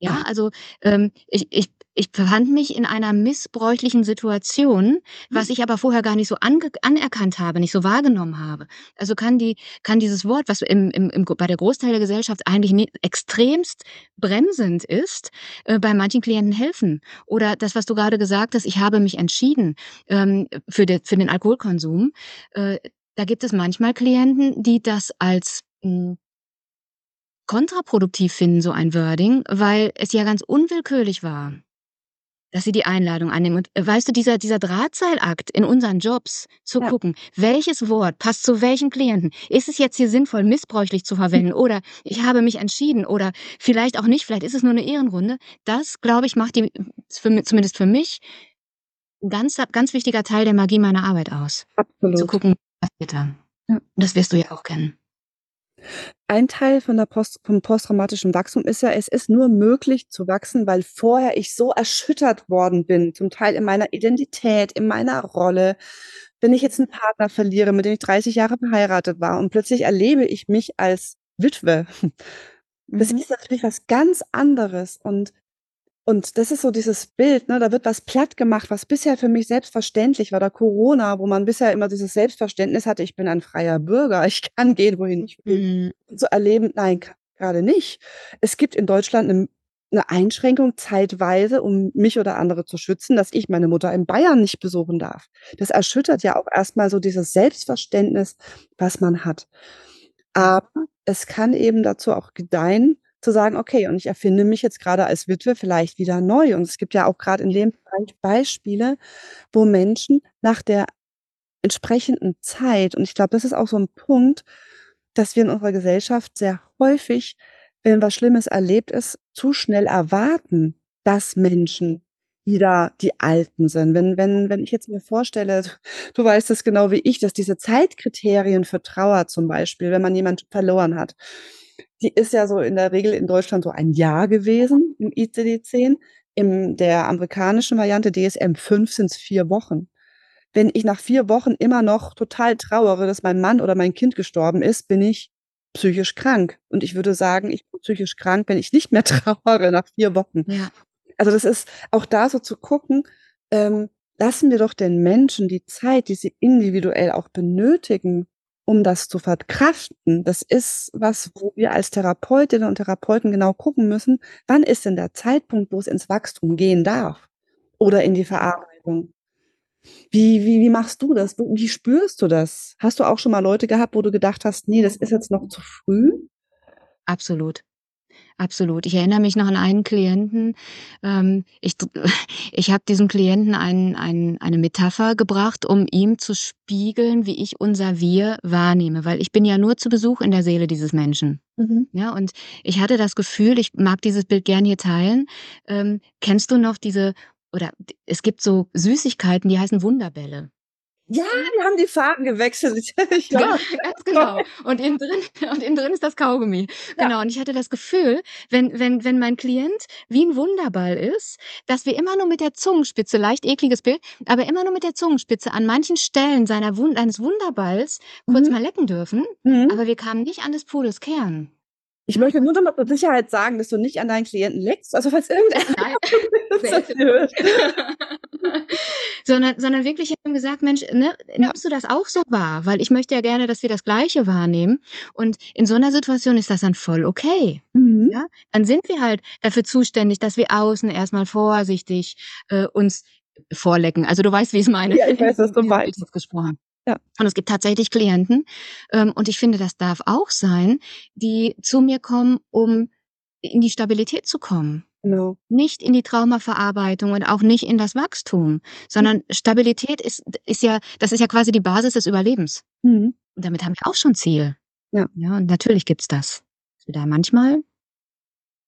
Ja, Ah. also, ähm, ich ich ich befand mich in einer missbräuchlichen Situation, was Mhm. ich aber vorher gar nicht so anerkannt habe, nicht so wahrgenommen habe. Also, kann die kann dieses Wort, was im im im bei der Großteil der Gesellschaft eigentlich ne extremst bremsend ist, äh, bei manchen Klienten helfen. Oder das, was du grade gesagt hast: „Ich habe mich entschieden, ähm, für de für den Alkoholkonsum.“ Äh, da gibt es manchmal Klienten, die das als, hm kontraproduktiv finden, so ein Wording, weil es ja ganz unwillkürlich war, dass sie die Einladung annehmen. Und weißt du, dieser dieser Drahtseilakt in unseren Jobs, zu Ja. gucken, welches Wort passt zu welchem Klienten? Ist es jetzt hier sinnvoll, missbräuchlich zu verwenden oder ich habe mich entschieden oder vielleicht auch nicht, vielleicht ist es nur 'ne Ehrenrunde. Das, glaube ich, macht die für zumindest für mich ganz ganz wichtiger Teil der Magie meiner Arbeit aus. Zu Absolut. gucken, was passiert da. Ja. Das wirst du ja auch kennen. Ein Teil von der Post vom posttraumatischen Wachstum ist ja, es ist nur möglich zu wachsen, weil vorher ich so erschüttert worden bin, zum Teil in meiner Identität, in meiner Rolle. Wenn ich jetzt 'n Partner verliere, mit dem ich 30 Jahre verheiratet war und plötzlich erlebe ich mich als Witwe. Das Mhm. ist natürlich was ganz anderes und Und das ist so dieses Bild, ne, da wird was plattgemacht, was bisher für mich selbstverständlich war. Oder Corona, wo man bisher immer dieses Selbstverständnis hatte: „Ich bin ein freier Bürger, ich kann gehen, wohin ich will.“ Mhm. So erleben nein, g grade nicht. Es gibt in Deutschland 'ne 'ne Einschränkung zeitweise, um mich oder andere zu schützen, dass ich meine Mutter in Bayern nicht besuchen darf. Das erschüttert ja auch erst mal so dieses Selbstverständnis, was man hat. Aber es kann eben dazu auch gedeihen, zu sagen: „Okay, und ich erfinde mich jetzt grade als Witwe vielleicht wieder neu.“ Und es gibt ja auch grad in dem Bereich Beispiele, wo Menschen nach der entsprechenden Zeit und ich glaube, das ist auch so 'n Punkt, dass wir in unserer Gesellschaft sehr häufig, wenn was Schlimmes erlebt ist, zu schnell erwarten, dass Menschen wieder die Alten sind. Wenn wenn wenn ich jetzt mir vorstelle, du weißt das genau wie ich, dass diese Zeitkriterien für Trauer zum Beispiel, wenn man jemand verloren hat, die ist ja so in der Regel in Deutschland so ein Jahr gewesen im ICD-10. In der amerikanischen Variante DSM-5 sind's 4 Wochen. Wenn ich nach 4 Wochen immer noch total trauere, dass mein Mann oder mein Kind gestorben ist, bin ich psychisch krank. Und ich würde sagen, ich bin psychisch krank, wenn ich nicht mehr trauere nach 4 Wochen. Ja. Also, das ist auch da so zu gucken, ähm, lassen wir doch den Menschen die Zeit, die sie individuell auch benötigen, um das zu verkraften. Das ist was, wo wir als Therapeutinnen und Therapeuten genau gucken müssen: Wann ist denn der Zeitpunkt, wo es ins Wachstum gehen darf oder in die Verarbeitung? Wie wie wie machst du das? Wie spürst du das? Hast du auch schon mal Leute gehabt, wo du gedacht hast: „Ne, das ist jetzt noch zu früh?“ Absolut. Absolut. Ich erinnere mich noch an einen Klienten, ähm, ich ich habe diesem Klienten ein ein eine Metapher gebracht, um ihm zu spiegeln, wie ich unser Wir wahrnehme, weil ich bin ja nur zu Besuch in der Seele dieses Menschen. Mhm. Ja, und ich hatte das Gefühl, ich mag dieses Bild gern hier teilen. Ähm, kennst du noch diese oder es gibt so Süßigkeiten, die heißen Wunderbälle. Ja, die haben die Farben gewechselt. Ich Ge ja. ganz genau. Und innen drin und innen drin ist das Kaugummi. Ja. Genau, und ich hatte das Gefühl, wenn wenn wenn mein Klient wie 'n Wunderball ist, dass wir immer nur mit der Zungenspitze leicht ekliges Bild, aber immer nur mit der Zungenspitze an manchen Stellen seiner Wun eines Wunderballs kurz Mhm. mal lecken dürfen, Mhm. aber wir kamen nicht an des Pudels Kern. Ich möchte nur mal zur Sicherheit sagen, dass du nicht an deinen Klienten leckst, also falls irgendeiner das hört. Sondern sondern wirklich, ich habe ihm gesagt: „Mensch, ne, Ja. nimmst du das auch so wahr? Weil ich möchte ja gerne, dass wir das Gleiche wahrnehmen.“ Und in so 'ner Situation ist das dann voll okay. Mhm. Ja? Dann sind wir halt dafür zuständig, dass wir außen erst mal vorsichtig, äh, uns vorlecken. Also, du weißt, wie ich's meine. Ja, ich weiß, was du meinst. gesprochen. Ja. Und es gibt tatsächlich Klienten, ähm, und ich finde, das darf auch sein, die zu mir kommen, um in die Stabilität zu kommen. Genau. Nicht in die Traumaverarbeitung und auch nicht in das Wachstum, sondern Stabilität ist ist ja das ist ja quasi die Basis des Überlebens. Mhm. Und damit haben wir auch schon Ziel. Ja. Ja, und natürlich gibt's das, dass wir da manchmal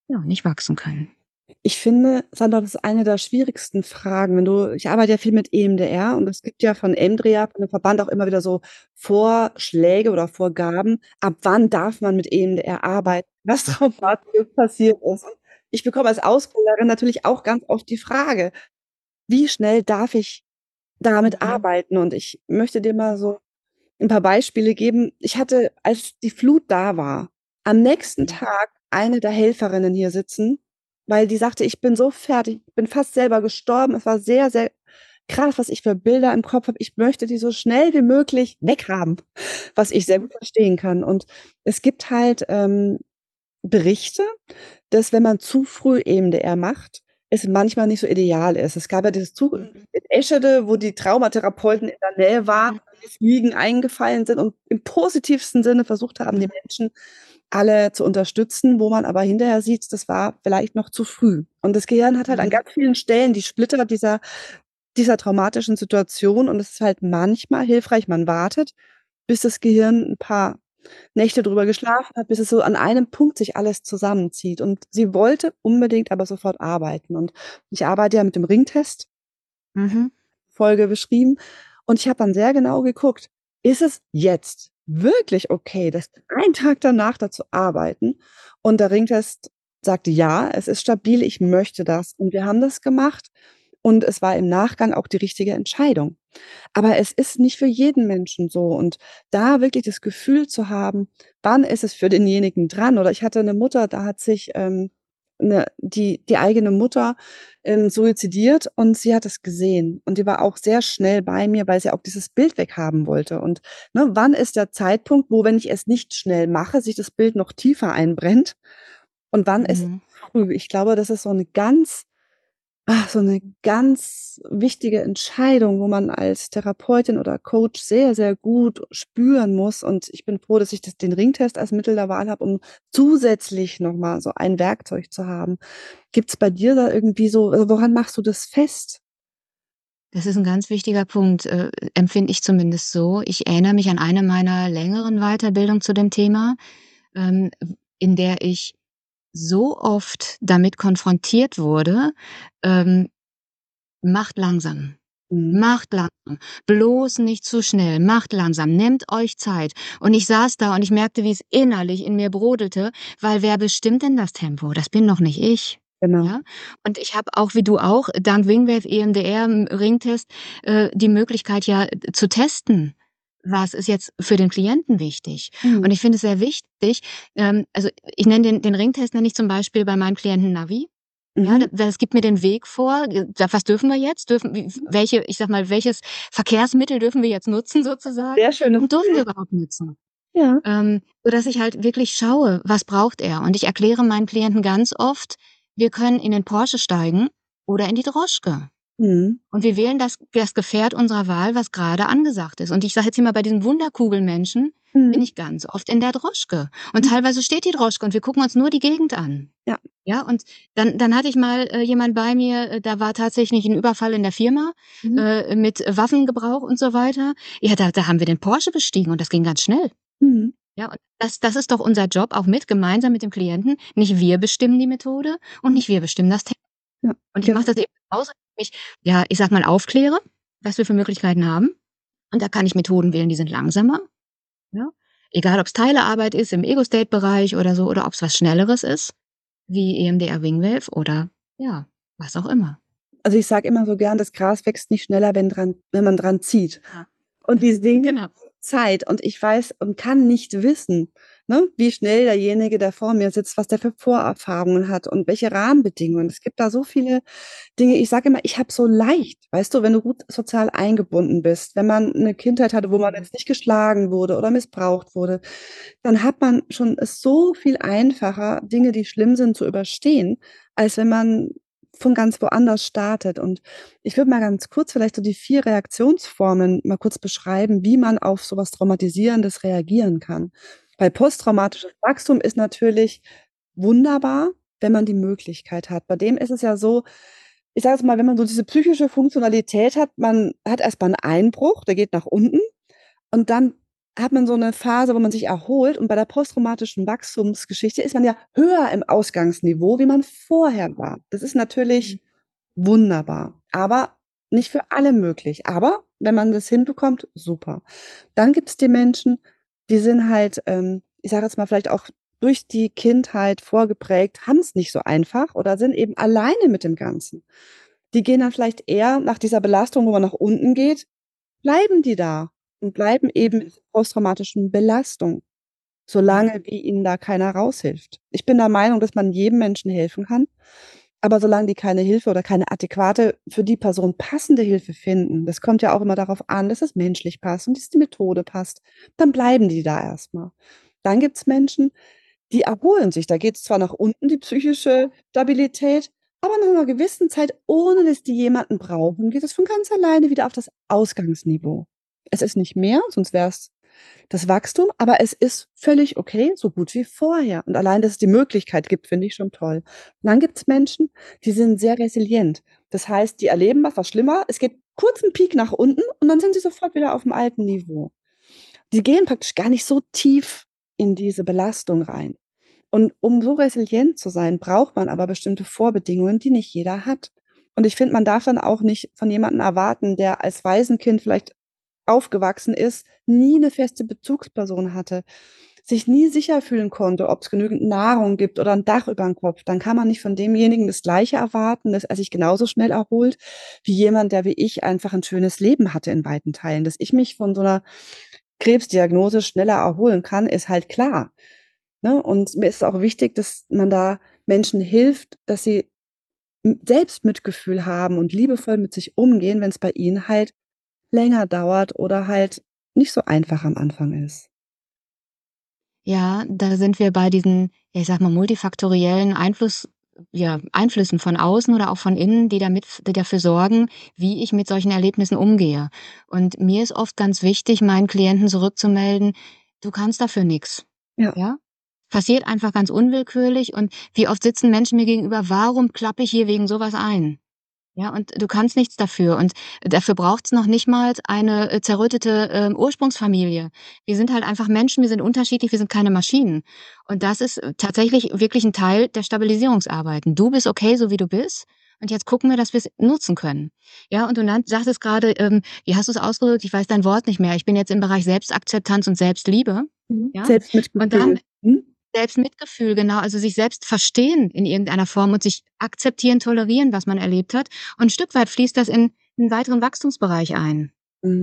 ja, nicht wachsen können. Ich finde, Sandra, das ist eine der schwierigsten Fragen, wenn du ich arbeite ja viel mit EMDR und es gibt ja von EMDRIA, von dem Verband auch immer wieder so Vorschläge oder Vorgaben, ab wann darf man mit EMDR arbeiten, was traumatisch passiert ist. Ich bekomme als Ausbilderin natürlich auch ganz oft die Frage: „Wie schnell darf ich damit Mhm. arbeiten?“ Und ich möchte dir mal so 'n paar Beispiele geben. Ich hatte, als die Flut da war, am nächsten Ja. Tag eine der Helferinnen hier sitzen, weil die sagte: „Ich bin so fertig, bin fast selber gestorben. Es war sehr, sehr krass, was ich für Bilder im Kopf habe. Ich möchte die so schnell wie möglich weghaben“, was ich sehr gut verstehen kann. Und es gibt halt, ähm, Berichte, dass, wenn man zu früh EMDR macht, es manchmal nicht so ideal ist. Es gab ja dieses Zug in Mhm. Eschede, wo die Traumatherapeuten in der Nähe waren, die Fliegen eingefallen sind und im positivsten Sinne versucht haben, die. Menschen alle zu unterstützen, wo man aber hinterher sieht, das war vielleicht noch zu früh. Und das Gehirn hat halt an Mhm. ganz vielen Stellen die Splitter dieser dieser traumatischen Situation und es ist halt manchmal hilfreich, man wartet, bis das Gehirn 'n paar Nächte drüber geschlafen hat, bis es so an einem Punkt sich alles zusammenzieht. Und sie wollte unbedingt aber sofort arbeiten. Und ich arbeite ja mit dem Ringtest Mhm. Folge beschrieben. Und ich habe dann sehr genau geguckt: „Ist es jetzt wirklich okay, dass einen Tag danach da zu arbeiten?“ Und der Ringtest sagte: „Ja, es ist stabil, ich möchte das.“ Und wir haben das gemacht und es war im Nachgang auch die richtige Entscheidung. Aber es ist nicht für jeden Menschen so. Und da wirklich das Gefühl zu haben, wann ist es für denjenigen dran? Oder ich hatte 'ne Mutter, da hat sich, ähm, 'ne die die eigene Mutter, ähm, suizidiert und sie hat es gesehen. Und die war auch sehr schnell bei mir, weil sie auch dieses Bild weghaben wollte. Und, ne, wann ist der Zeitpunkt, wo, wenn ich es nicht schnell mache, sich das Bild noch tiefer einbrennt? Und wann ist Mhm. früh? Ich glaube, das ist so 'ne ganz ah, so 'ne ganz wichtige Entscheidung, wo man als Therapeutin oder Coach sehr, sehr gut spüren muss. Und ich bin froh, dass ich das den Ringtest als Mittel der Wahl habe, um zusätzlich noch mal so ein Werkzeug zu haben. Gibt's bei dir da irgendwie so äh, woran machst du das fest? Das ist 'n ganz wichtiger Punkt, äh, empfinde ich zumindest so. Ich erinnere mich an eine meiner längeren Weiterbildung zu dem Thema, ähm, in der ich so oft damit konfrontiert wurde, ähm: „Macht langsam, Mhm. macht langsam, bloß nicht zu schnell, macht langsam, nehmt euch Zeit.“ Und ich saß da und ich merkte, wie es innerlich in mir brodelte, weil wer bestimmt denn das Tempo? Das bin doch nicht ich, Genau. ja? Und ich habe auch, wie du auch, dank Wingwave EMDR, Ringtest, äh, die Möglichkeit, ja, zu testen, was ist jetzt für den Klienten wichtig? Und Mhm. ich finde es sehr wichtig ähm, also, ich nenne den den Ringtest nenne ich zum Beispiel bei meinem Klienten Navi. Ja, Mhm. das gibt mir den Weg vor. Was dürfen wir jetzt? Dürfen welche ich sage mal, welches Verkehrsmittel dürfen wir jetzt nutzen sozusagen Sehr schönes und dürfen wir überhaupt nutzen? Ja. Ähm, sodass ich halt wirklich schaue, was braucht er? Und ich erkläre meinen Klienten ganz oft: „Wir können in den Porsche steigen oder in die Droschke. Mhm. Und wir wählen das das Gefährt unserer Wahl, was grade angesagt ist.“ Und ich sage jetzt hier mal, bei diesen Wunderkugelmenschen bin Mhm. ich ganz oft in der Droschke. Und teilweise steht die Droschke und wir gucken uns nur die Gegend an. Ja. Ja, und dann dann hatte ich mal, äh, jemand bei mir, äh, da war tatsächlich 'n Überfall in der Firma, Mhm. äh, mit Waffengebrauch und so weiter. Ja, da da haben wir den Porsche bestiegen und das ging ganz schnell. Mhm. Ja, und das das ist doch unser Job auch mit gemeinsam mit dem Klienten. Nicht wir bestimmen die Methode und nicht wir bestimmen das Tempo. Ja, Und ich mache genau. das eben genauso, indem ich, ja, ich sage mal, aufkläre, was wir für Möglichkeiten haben. Und da kann ich Methoden wählen, die sind langsamer, ja? Egal, ob's Teilearbeit ist im Ego-State-Bereich oder so oder ob's was Schnelleres ist, wie EMDR Wingwave oder, ja, was auch immer. Also, ich sage immer so gern: „Das Gras wächst nicht schneller, wenn dran wenn man dran zieht.“ Ja. Und diese Dinge Genau. Zeit und ich weiß und kann nicht wissen, ne, wie schnell derjenige, der vor mir sitzt was der für Vorerfahrungen hat und welche Rahmenbedingungen. Es gibt da so viele Dinge. Ich sage immer, ich habe so leicht weißt du, wenn du gut sozial eingebunden bist, wenn man 'ne Kindheit hatte, wo man Mhm. jetzt nicht geschlagen wurde oder missbraucht wurde, dann hat man schon es so viel einfacher, Dinge, die schlimm sind, zu überstehen, als wenn man von ganz woanders startet. Und ich würde mal ganz kurz vielleicht so die 4 Reaktionsformen mal kurz beschreiben, wie man auf so was Traumatisierendes reagieren kann. Weil posttraumatisches Wachstum ist natürlich wunderbar, wenn man die Möglichkeit hat. Bei dem ist es ja so, ich sage jetzt mal, wenn man so diese psychische Funktionalität hat, man hat erst mal 'n Einbruch, der geht nach unten und dann hat man so 'ne Phase, wo man sich erholt und bei der posttraumatischen Wachstumsgeschichte ist man ja höher im Ausgangsniveau, wie man vorher war. Das ist Mhm. natürlich wunderbar, aber nicht für alle möglich. Aber wenn man das hinbekommt, super. Dann gibt's die Menschen, die sind halt, ähm, ich sage jetzt mal, vielleicht auch durch die Kindheit vorgeprägt, haben's nicht so einfach oder sind eben alleine mit dem Ganzen. Die gehen dann vielleicht eher nach dieser Belastung, wo man nach unten geht bleiben die da und bleiben eben in posttraumatischen Belastung, solange wie ihnen da keiner raushilft. Ich bin der Meinung, dass man jedem Menschen helfen kann, aber solange die keine Hilfe oder keine adäquate, für die Person passende Hilfe finden das kommt ja auch immer darauf an, dass es menschlich passt und dass die Methode passt, dann bleiben die da erst mal. Dann gibt's Menschen, die erholen sich. Da geht's zwar nach unten, die psychische Stabilität, aber nach 'ner gewissen Zeit, ohne dass die jemanden brauchen, geht es von ganz alleine wieder auf das Ausgangsniveau. Es ist nicht mehr, sonst wär's das Wachstum, aber es ist völlig okay, so gut wie vorher. Und allein, dass es die Möglichkeit gibt, finde ich schon toll. Und dann gibt's Menschen, die sind sehr resilient. Das heißt, die erleben was, was schlimm war. Es geht kurz 'n Peak nach unten und dann sind sie sofort wieder auf'm alten Niveau. Die gehen praktisch gar nicht so tief in diese Belastung rein. Und um so resilient zu sein, braucht man aber bestimmte Vorbedingungen, die nicht jeder hat. Und ich finde, man darf dann auch nicht von jemandem erwarten, der als Waisenkind vielleicht aufgewachsen ist, nie 'ne feste Bezugsperson hatte, sich nie sicher fühlen konnte, ob's genügend Nahrung gibt oder 'n Dach übern Kopf. Dann kann man nicht von demjenigen das Gleiche erwarten, dass er sich genauso schnell erholt wie jemand, der wie ich einfach 'n schönes Leben hatte in weiten Teilen. Dass ich mich von so 'ner Krebsdiagnose schneller erholen kann, ist halt klar, ne? Und mir ist auch wichtig, dass man da Menschen hilft, dass sie m Selbstmitgefühl haben und liebevoll mit sich umgehen, wenn's bei ihnen halt länger dauert oder halt nicht so einfach am Anfang ist. Ja, da sind wir bei diesen, ich sage mal, multifaktoriellen Einfluss ja, Einflüssen von außen oder auch von innen, die damit die dafür sorgen, wie ich mit solchen Erlebnissen umgehe. Und mir ist oft ganz wichtig, meinen Klienten zurückzumelden: „Du kannst dafür nix.“ Ja. Ja? Passiert einfach ganz unwillkürlich und wie oft sitzen Menschen mir gegenüber: „Warum klappe ich hier wegen so was ein?“ Ja, und du kannst nichts dafür und dafür braucht's noch nicht mal eine, äh, zerrüttete, ähm, Ursprungsfamilie. Wir sind halt einfach Menschen, wir sind unterschiedlich, wir sind keine Maschinen. Und das ist tatsächlich wirklich 'n Teil der Stabilisierungsarbeiten. Du bist okay, so wie du bist, und jetzt gucken wir, dass wir's nutzen können. Ja, und du nannt sagtest grade, ähm wie hast du's ausgedrückt? Ich weiß dein Wort nicht mehr. Ich bin jetzt im Bereich Selbstakzeptanz und Selbstliebe, Mhm. ja? Und dann Selbstmitgefühl. Mhm. Selbstmitgefühl, genau, also sich selbst verstehen in irgendeiner Form und sich akzeptieren, tolerieren, was man erlebt hat. Und 'n Stück weit fließt das in 'n weiteren Wachstumsbereich ein.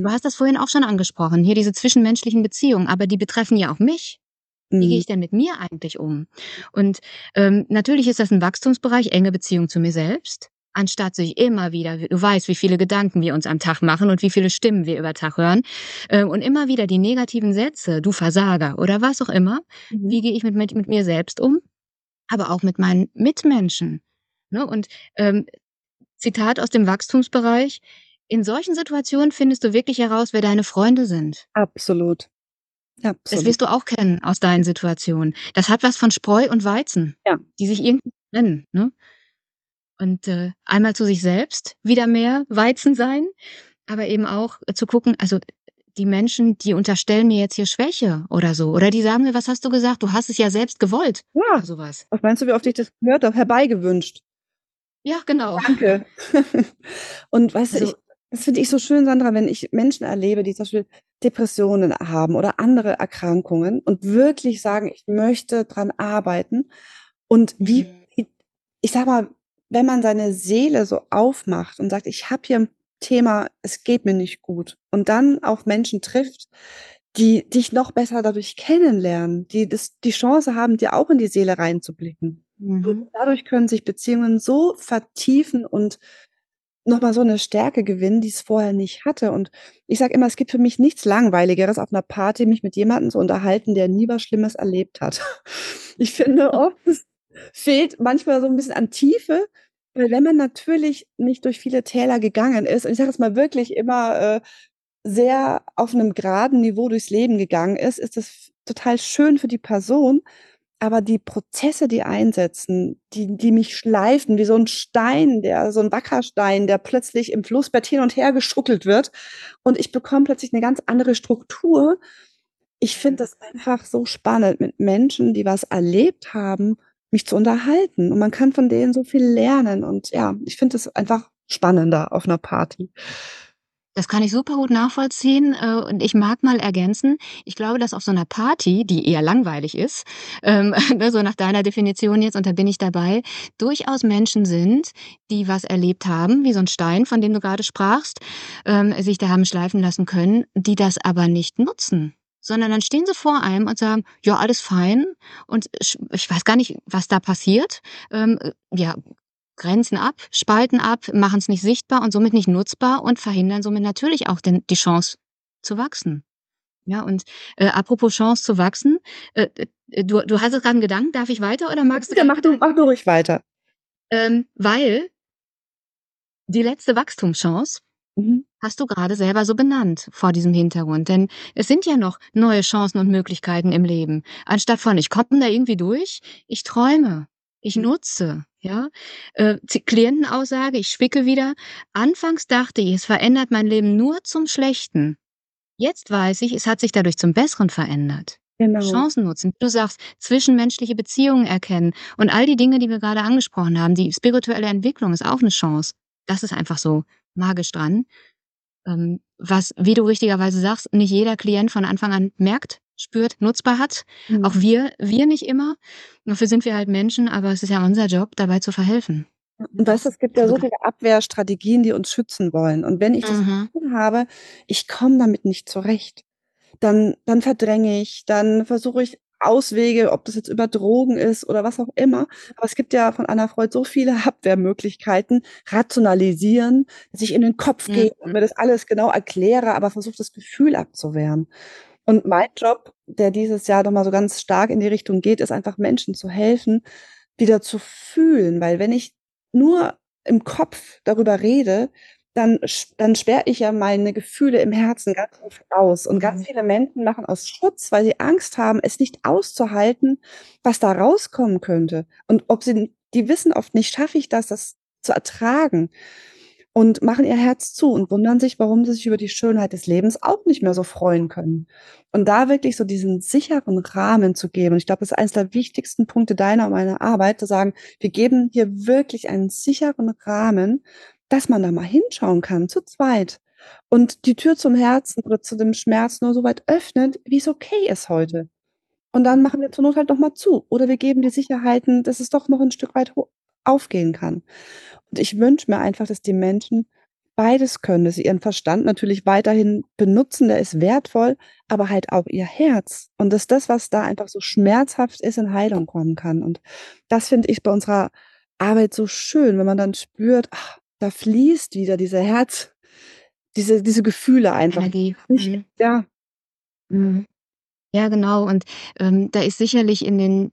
Du Mhm. hast das vorhin auch schon angesprochen, hier diese zwischenmenschlichen Beziehungen, aber die betreffen ja auch mich. Wie gehe Mhm. ich denn mit mir eigentlich um? Und, ähm, natürlich ist das 'n Wachstumsbereich, enge Beziehung zu mir selbst, anstatt sich immer wieder du weißt, wie viele Gedanken wir uns am Tag machen und wie viele Stimmen wir über Tag hören, äh, und immer wieder die negativen Sätze: „Du Versager“ oder was auch immer. Mhm. Wie gehe ich mit mit mit mir selbst um, aber auch mit meinen Mitmenschen, ne? Und, ähm, Zitat aus dem Wachstumsbereich: „In solchen Situationen findest du wirklich heraus, wer deine Freunde sind.“ Absolut. Das Absolut. wirst du auch kennen aus deinen Situationen. Das hat was von Spreu und Weizen, Ja. die sich irgendwie trennen, ne? Und, äh, einmal zu sich selbst wieder mehr Weizen sein, aber eben auch zu gucken also, die Menschen, die unterstellen mir jetzt hier Schwäche oder so oder die sagen mir: „Was hast du gesagt? Du hast es ja selbst gewollt.“ Ja. Oder so was. Meinst du, wie oft ich das gehört habe? Herbeigewünscht. Ja, genau. Danke. Und weißt du, ich Also das finde ich so schön, Sandra, wenn ich Menschen erlebe, die zum Beispiel Depressionen haben oder andere Erkrankungen und wirklich sagen: „Ich möchte dran arbeiten.“ Und wie Mhm. ich sage mal, wenn man seine Seele so aufmacht und sagt: „Ich habe hier 'n Thema, es geht mir nicht gut.“ Und dann auf Menschen trifft, die dich noch besser dadurch kennenlernen, die das die Chance haben, dir auch in die Seele reinzublicken. Und Mhm. dadurch können sich Beziehungen so vertiefen und noch mal so 'ne Stärke gewinnen, die's vorher nicht hatte. Und ich sage immer, es gibt für mich nichts Langweiligeres auf 'ner Party, mich mit jemandem zu unterhalten, der nie was Schlimmes erlebt hat. Ich finde oft, es fehlt manchmal so 'n bisschen an Tiefe, weil wenn man natürlich nicht durch viele Täler gegangen ist und ich sage jetzt mal wirklich immer, äh, sehr auf 'nem geraden Niveau durchs Leben gegangen ist, ist das total schön für die Person. Aber die Prozesse, die einsetzen, die die mich schleifen wie so 'n Stein, der so 'n Wackerstein, der plötzlich im Flussbett hin und her geschuckelt wird und ich bekomme plötzlich 'ne ganz andere Struktur. Ich finde das einfach so spannend, mit Menschen, die was erlebt haben, mich zu unterhalten. Und man kann von denen so viel lernen und ja, ich finde das einfach spannender auf 'ner Party. Das kann ich super gut nachvollziehen, äh, und ich mag mal ergänzen, ich glaube, dass auf so 'ner Party, die eher langweilig ist, ähm, ne, so nach deiner Definition jetzt, und da bin ich dabei, durchaus Menschen sind, die was erlebt haben, wie so 'n Stein, von dem du grade sprachst, ähm, sich da haben schleifen lassen können, die das aber nicht nutzen. Sondern dann stehen sie vor einem und sagen: „Ja, alles fein.“ Und ich weiß gar nicht, was da passiert. Ähm, äh, ja, grenzen ab, spalten ab, machen's nicht sichtbar und somit nicht nutzbar und verhindern somit natürlich auch den die Chance zu wachsen. Ja, und, äh, apropos Chance zu wachsen, äh, äh, du du hattest grad 'n Gedanken, darf ich weiter oder Ja, magst du bitte grad mach du mach du ruhig weiter. Ähm, weil die letzte Wachstumschance Mhm. hast du grade selber so benannt vor diesem Hintergrund. Denn es sind ja noch neue Chancen und Möglichkeiten im Leben. Anstatt von: „Ich komme da irgendwie durch“, ich träume, ich Mhm. nutze, ja? Äh, Klientenaussage, ich spicke wieder: „Anfangs dachte ich, es verändert mein Leben nur zum Schlechten. Jetzt weiß ich, es hat sich dadurch zum Besseren verändert.“ Genau. Chancen nutzen. Du sagst, zwischenmenschliche Beziehungen erkennen und all die Dinge, die wir grade angesprochen haben. Die spirituelle Entwicklung ist auch 'ne Chance. Das ist einfach so magisch dran. Ähm, was, wie du richtigerweise sagst, nicht jeder Klient von Anfang an merkt, spürt, nutzbar hat. Auch Mhm. wir wir nicht immer. Dafür sind wir halt Menschen, aber es ist ja unser Job, dabei zu verhelfen. Und weißt du, es gibt ja also so ge viele Abwehrstrategien, die uns schützen wollen. Und wenn ich das Mhm. Gefühl habe, ich komme damit nicht zurecht, dann dann verdränge ich, dann versuche ich Auswege, ob das jetzt über Drogen ist oder was auch immer. Aber es gibt ja von Anna Freud so viele Abwehrmöglichkeiten. Rationalisieren, dass ich in den Kopf gehe und Mhm. mir das alles genau erkläre, aber versuche, das Gefühl abzuwehren. Und mein Job, der dieses Jahr noch mal so ganz stark in die Richtung geht, ist einfach Menschen zu helfen, wieder zu fühlen. Weil wenn ich nur im Kopf darüber rede, dann dann sperre ich ja meine Gefühle im Herzen ganz oft aus. Und ganz Mhm. viele Menschen machen aus Schutz, weil sie Angst haben, es nicht auszuhalten, was da rauskommen könnte. Und ob sie die wissen oft nicht: „Schaffe ich das, das zu ertragen?“ Und machen ihr Herz zu und wundern sich, warum sie sich über die Schönheit des Lebens auch nicht mehr so freuen können. Und da wirklich so diesen sicheren Rahmen zu geben. Und ich glaube, das ist eins der wichtigsten Punkte deiner und meiner Arbeit, zu sagen: „Wir geben hier wirklich einen sicheren Rahmen, dass man da mal hinschauen kann, zu zweit. Und die Tür zum Herzen oder zu dem Schmerz nur so weit öffnet, wie's okay ist heute. Und dann machen wir zur Not halt noch mal zu. Oder wir geben die Sicherheiten, dass es doch noch 'n Stück weit aufgehen kann.“ Und ich wünsche mir einfach, dass die Menschen beides können, dass sie ihren Verstand natürlich weiterhin benutzen, der ist wertvoll, aber halt auch ihr Herz. Und dass das, was da einfach so schmerzhaft ist, in Heilung kommen kann. Und das finde ich bei unserer Arbeit so schön, wenn man dann spürt, ach, da fließt wieder diese Herz diese diese Gefühle einfach. Energie. Mhm. ja. Mhm. Ja, genau. Und, ähm, da ist sicherlich in den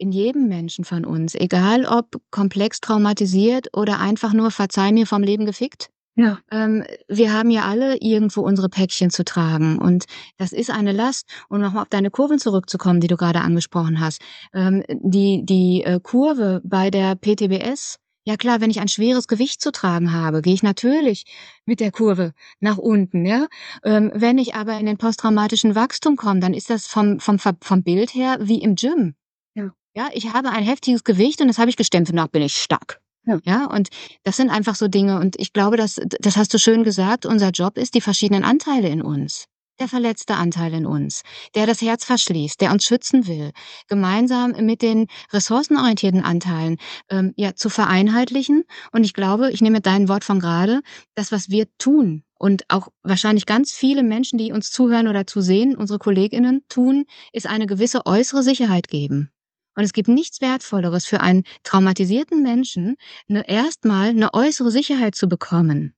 in jedem Menschen von uns, egal ob komplex traumatisiert oder einfach nur, verzeih mir, vom Leben gefickt. Ja. Ähm, wir haben ja alle irgendwo unsere Päckchen zu tragen und das ist eine Last. Und noch mal auf deine Kurven zurückzukommen, die du grade angesprochen hast. Ähm, die die, äh, Kurve bei der PTBS ja klar, wenn ich ein schweres Gewicht zu tragen habe, gehe ich natürlich mit der Kurve nach unten, ja? Ähm, wenn ich aber in den posttraumatischen Wachstum komme, dann ist das vom vom vom Bild her wie im Gym. Ja. Ja, ich habe ein heftiges Gewicht und das habe ich gestemmt und danach bin ich stark. Ja. Ja, und das sind einfach so Dinge und ich glaube, das d das hast du schön gesagt, unser Job ist, die verschiedenen Anteile in uns der verletzte Anteil in uns, der das Herz verschließt, der uns schützen will, gemeinsam mit den ressourcenorientierten Anteilen, ähm, ja, zu vereinheitlichen. Und ich glaube, ich nehme dein Wort von grade, das, was wir tun und auch wahrscheinlich ganz viele Menschen, die uns zuhören oder zusehen, unsere KollegInnen tun, ist eine gewisse äußere Sicherheit geben. Und es gibt nichts Wertvolleres für einen traumatisierten Menschen, ne erst mal 'ne äußere Sicherheit zu bekommen.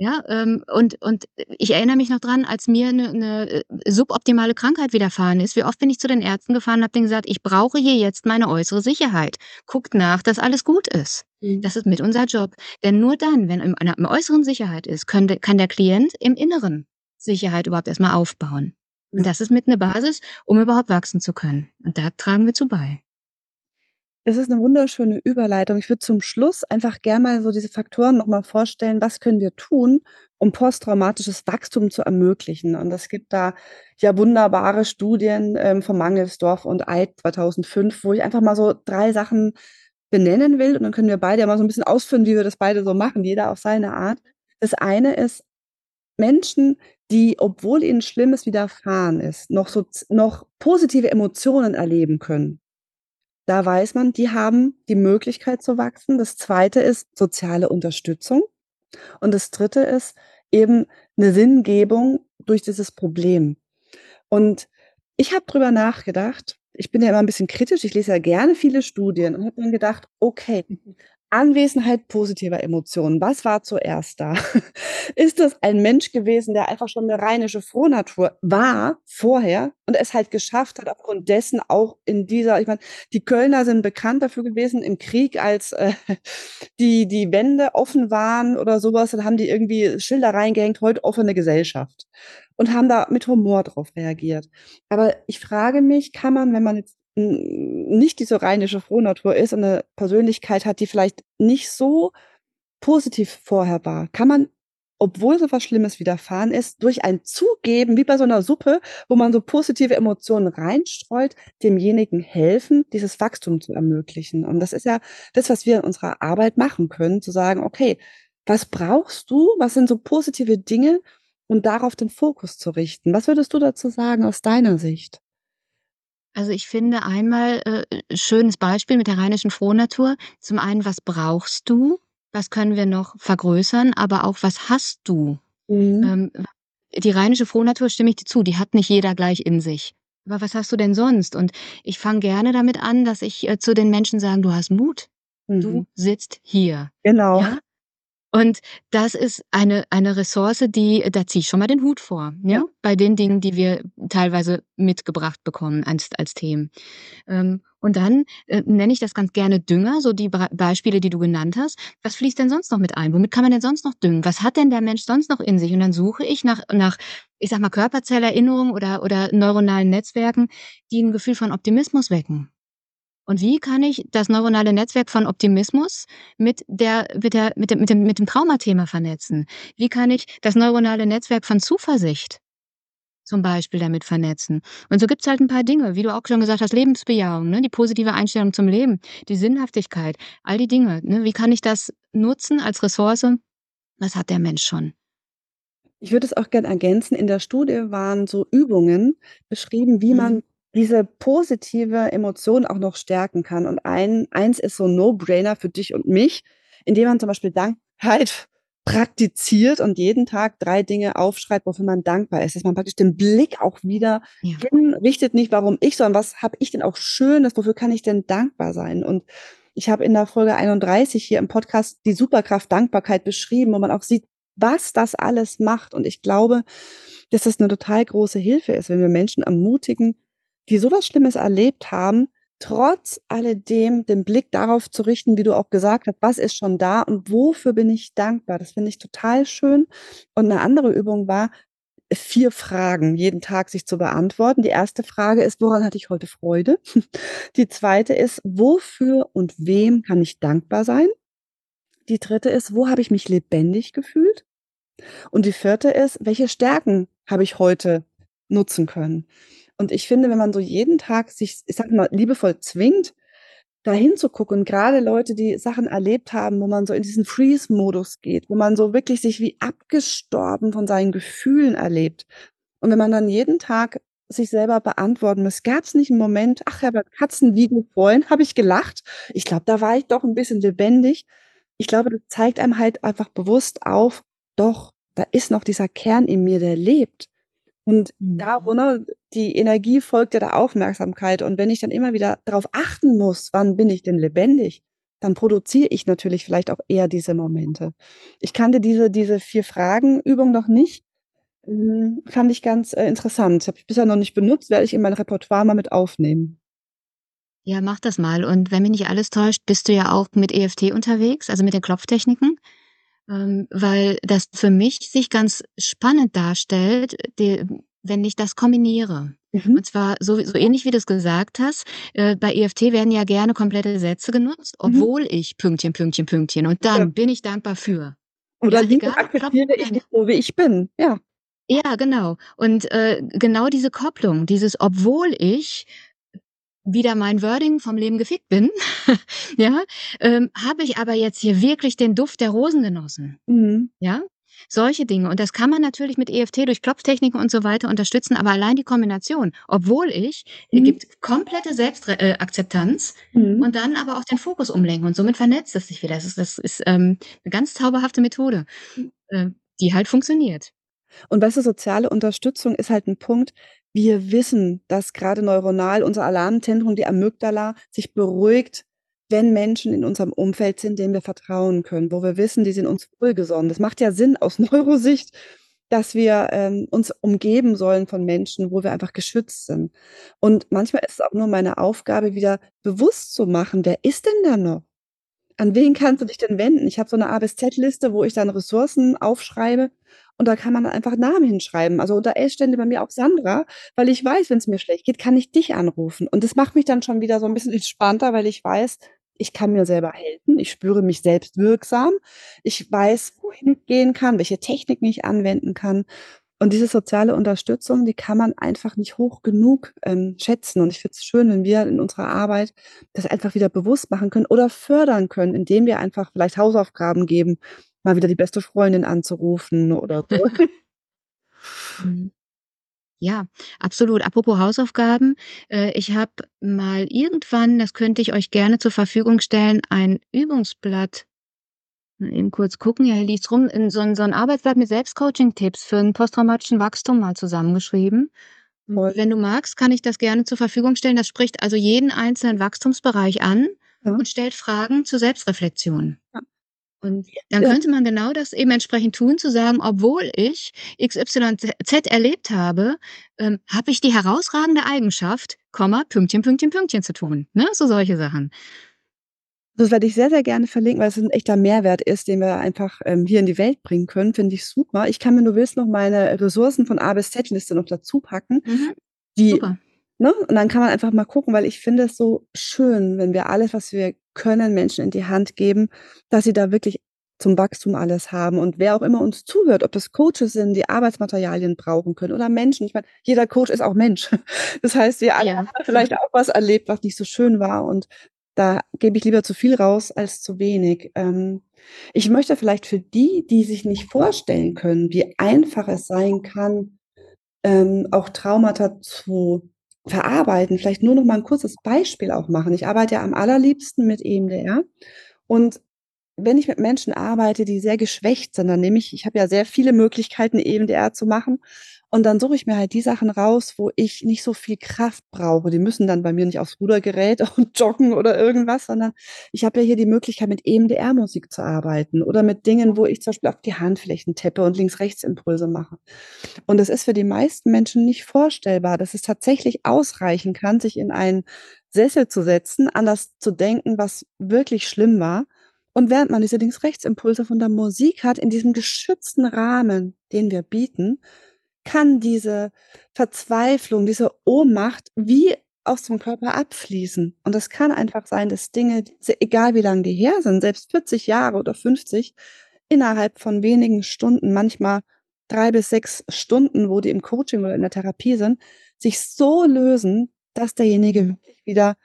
Ja, ähm, und und ich erinnere mich noch dran, als mir 'ne 'ne, äh, suboptimale Krankheit widerfahren ist, wie oft bin ich zu den Ärzten gefahren und habe denen gesagt: „Ich brauche hier jetzt meine äußere Sicherheit. Guckt nach, dass alles gut ist.“ Mhm. Das ist mit unser Job. Denn nur dann, wenn im einer im Äußeren Sicherheit ist, können kann der Klient im Inneren Sicherheit überhaupt erst mal aufbauen. Und das ist mit 'ne Basis, um überhaupt wachsen zu können. Und da tragen wir zu bei. Es ist 'ne wunderschöne Überleitung. Ich würde zum Schluss einfach gern mal so diese Faktoren noch mal vorstellen. Was können wir tun, um posttraumatisches Wachstum zu ermöglichen? Und es gibt da ja wunderbare Studien, ähm, von Mangelsdorf und Eid 2005, wo ich einfach mal so 3 Sachen benennen will und dann können wir beide ja mal so 'n bisschen ausführen, wie wir das beide so machen, jeder auf seine Art. Das eine ist Menschen, die, obwohl ihnen Schlimmes widerfahren ist, noch so noch positive Emotionen erleben können. Da weiß man, die haben die Möglichkeit zu wachsen. Das Zweite ist soziale Unterstützung. Und das Dritte ist eben 'ne Sinngebung durch dieses Problem. Und ich habe drüber nachgedacht ich bin ja immer 'n bisschen kritisch, ich lese ja gerne viele Studien und habe dann gedacht: „Okay, Anwesenheit positiver Emotionen. Was war zuerst da? Ist das ein Mensch gewesen, der einfach schon 'ne rheinische Frohnatur war vorher und es halt geschafft hat, aufgrund dessen auch in dieser ich meine, die Kölner sind bekannt dafür gewesen im Krieg, als, äh, die die Wände offen waren oder so was, dann haben die irgendwie Schilder reingehängt: „Heute offene Gesellschaft.“ Und haben da mit Humor drauf reagiert. Aber ich frage mich, kann man, wenn man jetzt nicht diese rheinische Frohnatur ist und 'ne Persönlichkeit hat, die vielleicht nicht so positiv vorher war, kann man, obwohl so was Schlimmes widerfahren ist, durch ein Zugeben, wie bei so 'ner Suppe, wo man so positive Emotionen reinstreut, demjenigen helfen, dieses Wachstum zu ermöglichen. Und das ist ja das, was wir in unserer Arbeit machen können, zu sagen: „Okay, was brauchst du? Was sind so positive Dinge?“ Und darauf den Fokus zu richten. Was würdest du dazu sagen aus deiner Sicht? Also, ich finde einmal, äh, schönes Beispiel mit der rheinischen Frohnatur. Zum einen, was brauchst du? Was können wir noch vergrößern? Aber auch, was hast du? Mhm. Ähm, die rheinische Frohnatur, stimme ich dir zu, die hat nicht jeder gleich in sich. Aber was hast du denn sonst? Und ich fange gerne damit an, dass ich, äh, zu den Menschen sage: „Du hast Mut. Du Mhm. sitzt hier.“ Genau. Ja? Und das ist eine eine Ressource, die da ziehe ich schon mal den Hut vor, Ja. ja, bei den Dingen, die wir teilweise mitgebracht bekommen als als Themen. Ähm, und dann, äh, nenne ich das ganz gerne Dünger, so die Brei Beispiele, die du genannt hast. Was fließt denn sonst noch mit ein? Womit kann man denn sonst noch düngen? Was hat denn der Mensch sonst noch in sich? Und dann suche ich nach nach, ich sage mal, Körperzellerinnerungen oder oder neuronalen Netzwerken, die 'n Gefühl von Optimismus wecken. Und wie kann ich das neuronale Netzwerk von Optimismus mit der mit der mit dem mit dem mit dem Traumathema vernetzen? Wie kann ich das neuronale Netzwerk von Zuversicht zum Beispiel damit vernetzen? Und so gibt's halt 'n paar Dinge, wie du auch schon gesagt hast, Lebensbejahung, ne, die positive Einstellung zum Leben, die Sinnhaftigkeit, all die Dinge, ne? Wie kann ich das nutzen als Ressource? Was hat der Mensch schon? Ich würde es auch gern ergänzen. In der Studie waren so Übungen beschrieben, wie Mhm. man diese positive Emotion auch noch stärken kann. Und ein eins ist so 'n No-Brainer für dich und mich, indem man zum Beispiel Dankbarkeit praktiziert und jeden Tag 3 Dinge aufschreibt, wofür man dankbar ist. Dass man praktisch den Blick auch wieder Ja. hinrichtet, nicht warum ich, sondern was habe ich denn auch Schönes, wofür kann ich denn dankbar sein? Und ich habe in der Folge 31 hier im Podcast die Superkraft Dankbarkeit beschrieben, wo man auch sieht, was das alles macht. Und ich glaube, dass das 'ne total große Hilfe ist, wenn wir Menschen ermutigen, die so was Schlimmes erlebt haben, trotz alledem den Blick darauf zu richten, wie du auch gesagt hast: „Was ist schon da und wofür bin ich dankbar?“ Das finde ich total schön. Und 'ne andere Übung war, 4 Fragen jeden Tag sich zu beantworten. Die 1. Frage ist: „Woran hatte ich heute Freude?“ Die 2. ist: „Wofür und wem kann ich dankbar sein?“ Die 3. ist: „Wo habe ich mich lebendig gefühlt?“ Und die 4. ist: „Welche Stärken habe ich heute nutzen können?“ Und ich finde, wenn man so jeden Tag sich, ich sage mal, liebevoll zwingt, da hinzugucken, grade Leute, die Sachen erlebt haben, wo man so in diesen Freeze-Modus geht, wo man so wirklich sich wie abgestorben von seinen Gefühlen erlebt. Und wenn man dann jeden Tag sich selber beantworten muss: „Gab's nicht 'n Moment, ach ja, beim Katzenvideo vorhin habe ich gelacht. Ich glaube, da war ich doch 'n bisschen lebendig.“ Ich glaube, das zeigt einem halt einfach bewusst auf: „Doch, da ist noch dieser Kern in mir, der lebt.“ Und da Mhm. wo ne, die Energie folgt ja der Aufmerksamkeit. Und wenn ich dann immer wieder darauf achten muss: „Wann bin ich denn lebendig?“, dann produziere ich natürlich vielleicht auch eher diese Momente. Ich kannte diese diese 4 Fragen-Übung noch nicht. Hm, fand ich ganz, äh, interessant. Habe ich bisher noch nicht benutzt, werde ich in mein Repertoire mal mit aufnehmen. Ja, mach das mal. Und wenn mich nicht alles täuscht, bist du ja auch mit EFT unterwegs, also mit den Klopftechniken? Ähm, weil das für mich sich ganz spannend darstellt, de wenn ich das kombiniere. Mhm. Und zwar so so ähnlich wie du's gesagt hast, äh, bei EFT werden ja gerne komplette Sätze genutzt: Mhm. „Obwohl ich Pünktchen, Pünktchen, Pünktchen und Ja. dann bin ich dankbar für.“ Oder Ja, liebe akzeptiere ich nicht. so, wie ich bin. Ja. Ja, genau. Und, äh, genau diese Kopplung, dieses obwohl ich wieder mein Wording vom Leben gefickt bin, ja, ähm, habe ich aber jetzt hier wirklich den Duft der Rosen genossen, Mhm. ja? Solche Dinge. Und das kann man natürlich mit EFT durch Klopftechniken und so weiter unterstützen, aber allein die Kombination, obwohl ich, Mhm. ergibt komplette Selbstre äh, Mhm. und dann aber auch den Fokus umlenken und somit vernetzt es sich wieder. Das ist das ist, ähm, 'ne ganz zauberhafte Methode, äh, die halt funktioniert. Und weißt du, soziale Unterstützung ist halt 'n Punkt. Wir wissen, dass grade neuronal unser Alarmzentrum, die Amygdala, sich beruhigt, wenn Menschen in unserem Umfeld sind, denen wir vertrauen können, wo wir wissen, die sind uns wohlgesonnen. Das macht ja Sinn aus Neurosicht, dass wir, ähm, uns umgeben sollen von Menschen, wo wir einfach geschützt sind. Und manchmal ist es auch nur meine Aufgabe, wieder bewusst zu machen: „Wer ist denn da noch? An wen kannst du dich denn wenden?“ Ich habe so 'ne A bis Z-Liste, wo ich dann Ressourcen aufschreibe und da kann man einfach Namen hinschreiben. Also, unter S stände bei mir auch Sandra, weil ich weiß, wenn's mir schlecht geht, kann ich dich anrufen. Und das macht mich dann schon wieder so 'n bisschen entspannter, weil ich weiß, ich kann mir selber helfen. Ich spüre mich selbst wirksam. Ich weiß, wohin ich gehen kann, welche Techniken ich anwenden kann. Und diese soziale Unterstützung, die kann man einfach nicht hoch genug, ähm, schätzen. Und ich finde es schön, wenn wir in unserer Arbeit das einfach wieder bewusst machen können oder fördern können, indem wir einfach vielleicht Hausaufgaben geben, mal wieder die beste Freundin anzurufen oder so. Mhm. Ja, absolut. Apropos Hausaufgaben, äh, ich habe mal irgendwann, das könnte ich euch gerne zur Verfügung stellen, ein Übungsblatt mal eben kurz gucken, ja, hier liegt's rum, in so so 'n Arbeitsblatt mit Selbstcoaching-Tipps für 'n posttraumatischen Wachstum mal zusammengeschrieben. Voll. Wenn du magst, kann ich das gerne zur Verfügung stellen. Das spricht also jeden einzelnen Wachstumsbereich an Ja. und stellt Fragen zur Selbstreflexion. Ja. Und dann könnte man genau das eben entsprechend tun, zu sagen: „Obwohl ich XYZ erlebt habe, ähm, habe ich die herausragende Eigenschaft, Komma, Pünktchen, Pünktchen, Pünktchen zu tun“, ne? So solche Sachen. Das werde ich sehr, sehr gerne verlinken, weil es 'n echter Mehrwert ist, den wir einfach, ähm, hier in die Welt bringen können, finde ich super. Ich kann, wenn du willst, noch meine Ressourcen von A bis Z-Liste noch dazu packen, Mhm. die Super. Ne? Und dann kann man einfach mal gucken, weil ich finde es so schön, wenn wir alles, was wir können, Menschen in die Hand geben, dass sie da wirklich zum Wachstum alles haben. Und wer auch immer uns zuhört, ob das Coaches sind, die Arbeitsmaterialien brauchen können oder Menschen. Ich meine, jeder Coach ist auch Mensch. Das heißt, wir alle Ja. haben vielleicht auch was erlebt, was nicht so schön war und da gebe ich lieber zu viel raus als zu wenig. Ähm, ich möchte vielleicht für die, die sich nicht vorstellen können, wie einfach es sein kann, ähm, auch Traumata zu verarbeiten, vielleicht nur noch mal 'n kurzes Beispiel auch machen. Ich arbeite ja am allerliebsten mit EMDR und wenn ich mit Menschen arbeite, die sehr geschwächt sind, dann nehme ich ich habe ja sehr viele Möglichkeiten, EMDR zu machen und dann suche ich mir halt die Sachen raus, wo ich nicht so viel Kraft brauche. Die müssen dann bei mir nicht aufs Rudergerät und joggen oder irgendwas, sondern ich habe ja hier die Möglichkeit, mit EMDR-Musik zu arbeiten oder mit Dingen, wo ich zum Beispiel auf die Handflächen tippe und Links-Rechts-Impulse mache. Und das ist für die meisten Menschen nicht vorstellbar, dass es tatsächlich ausreichen kann, sich in einen Sessel zu setzen, an das zu denken, was wirklich schlimm war. Und während man diese Links-Rechts-Impulse von der Musik hat, in diesem geschützten Rahmen, den wir bieten, kann diese Verzweiflung, diese Ohnmacht wie aus dem Körper abfließen. Und es kann einfach sein, dass Dinge, egal wie lang die her sind, selbst 40 Jahre oder 50, innerhalb von wenigen Stunden, manchmal 3 bis 6 Stunden, wo die im Coaching oder in der Therapie sind, sich so lösen, dass derjenige wirklich wieder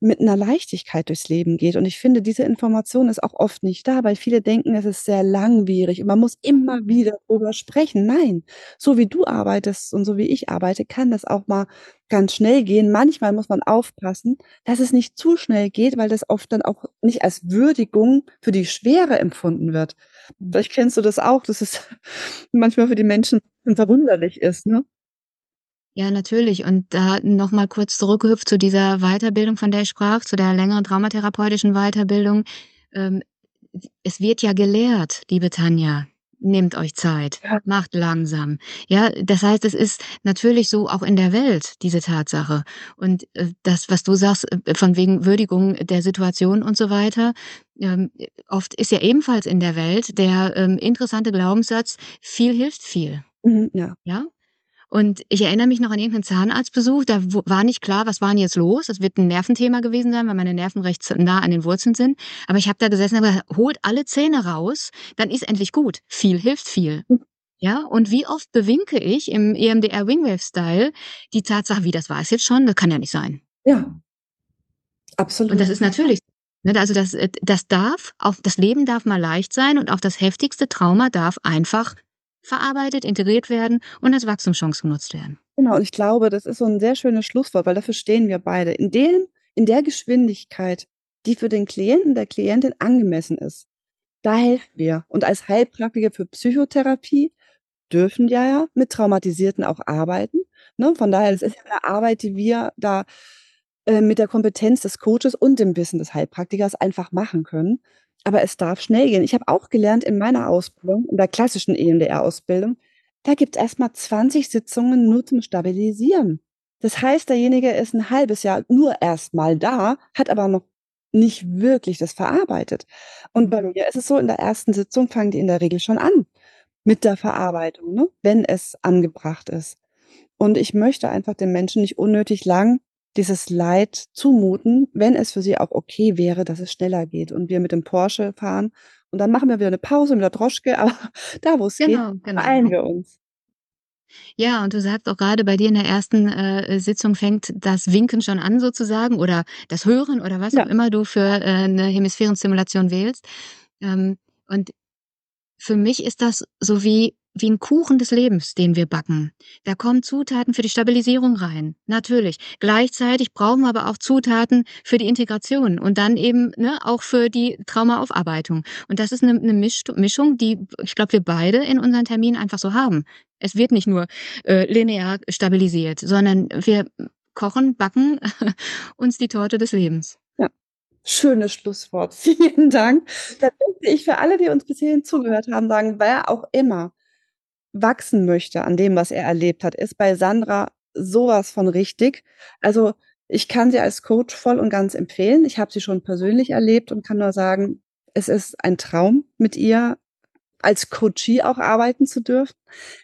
mit 'ner Leichtigkeit durchs Leben geht. Und ich finde, diese Information ist auch oft nicht da, weil viele denken, es ist sehr langwierig und man muss immer wieder drüber sprechen. Nein, so wie du arbeitest und so wie ich arbeite, kann das auch mal ganz schnell gehen. Manchmal muss man aufpassen, dass es nicht zu schnell geht, weil das oft dann auch nicht als Würdigung für die Schwere empfunden wird. Vielleicht kennst du das auch, dass es manchmal für die Menschen verwunderlich ist, ne? Ja, natürlich. Und da noch mal kurz zurückgehüpft zu dieser Weiterbildung, von der ich sprach, zu der längeren traumatherapeutischen Weiterbildung. Ähm, es wird ja gelehrt, liebe Tanja: „Nehmt euch Zeit, Ja. macht langsam.“ Ja, das heißt, es ist natürlich so auch in der Welt, diese Tatsache. Und, äh, das, was du sagst, äh, von wegen Würdigung der Situation und so weiter, ähm, oft ist ja ebenfalls in der Welt der, ähm, interessante Glaubenssatz: „Viel hilft viel.“ Mhm, ja. Ja? Und ich erinnere mich noch an irgend 'nen Zahnarztbesuch, da war nicht klar, was war 'n jetzt los? Das wird 'n Nerventhema gewesen sein, weil meine Nerven recht nah an den Wurzeln sind. Aber ich habe da gesessen und gesagt: „Holt alle Zähne raus, dann ist endlich gut. Viel hilft viel.“ Hm. Ja, und wie oft bewinke ich im EMDR Wingwave Style die Tatsache: „Wie, das war's jetzt schon? Das kann ja nicht sein.“ Ja. Und Absolut. das ist natürlich ne, also das äh, das darf auch das Leben darf mal leicht sein und auch das heftigste Trauma darf einfach verarbeitet, integriert werden und als Wachstumschance genutzt werden. Genau, und ich glaube, das ist so 'n sehr schönes Schlusswort, weil dafür stehen wir beide. In dem in der Geschwindigkeit, die für den Klienten, der Klientin angemessen ist, da helfen wir. Und als Heilpraktiker für Psychotherapie dürfen wir ja mit Traumatisierten auch arbeiten, ne? Von daher, das ist ja 'ne Arbeit, die wir da, äh, mit der Kompetenz des Coaches und dem Wissen des Heilpraktikers einfach machen können. Aber es darf schnell gehen. Ich habe auch gelernt in meiner Ausbildung, in der klassischen EMDR-Ausbildung, da gibt's erst mal 20 Sitzungen nur zum Stabilisieren. Das heißt, derjenige ist 'n halbes Jahr nur erst mal da, hat aber noch nicht wirklich das verarbeitet. Und bei mir ist es so, in der 1. Sitzung fangen die in der Regel schon an mit der Verarbeitung, ne, wenn es angebracht ist. Und ich möchte einfach den Menschen nicht unnötig lang dieses Leid zumuten, wenn es für sie auch okay wäre, dass es schneller geht und wir mit dem Porsche fahren und dann machen wir wieder 'ne Pause mit der Droschke, aber da, wo's geht, Genau, genau. beeilen wir uns. Ja, und du sagst auch grade bei dir in der 1., äh, Sitzung fängt das Winken schon an sozusagen oder das Hören oder was auch Ja. immer du für, äh, 'ne Hemisphärenstimulation wählst. Ähm, und für mich ist das so wie wie ein Kuchen des Lebens, den wir backen. Da kommen Zutaten für die Stabilisierung rein, natürlich. Gleichzeitig brauchen wir aber auch Zutaten für die Integration und dann eben ne, auch für die Traumaaufarbeitung. Und das ist eine, eine Mischung, die ich glaube, wir beide in unseren Terminen einfach so haben. Es wird nicht nur äh, linear stabilisiert, sondern wir kochen, backen uns die Torte des Lebens. Schönes Schlusswort. Vielen Dank. Da möchte ich für alle, die uns bis hierhin zugehört haben, sagen, wer auch immer wachsen möchte an dem, was er erlebt hat, ist bei Sandra sowas von richtig. Also ich kann sie als Coach voll und ganz empfehlen. Ich habe sie schon persönlich erlebt und kann nur sagen, es ist ein Traum, mit ihr als Coachie auch arbeiten zu dürfen.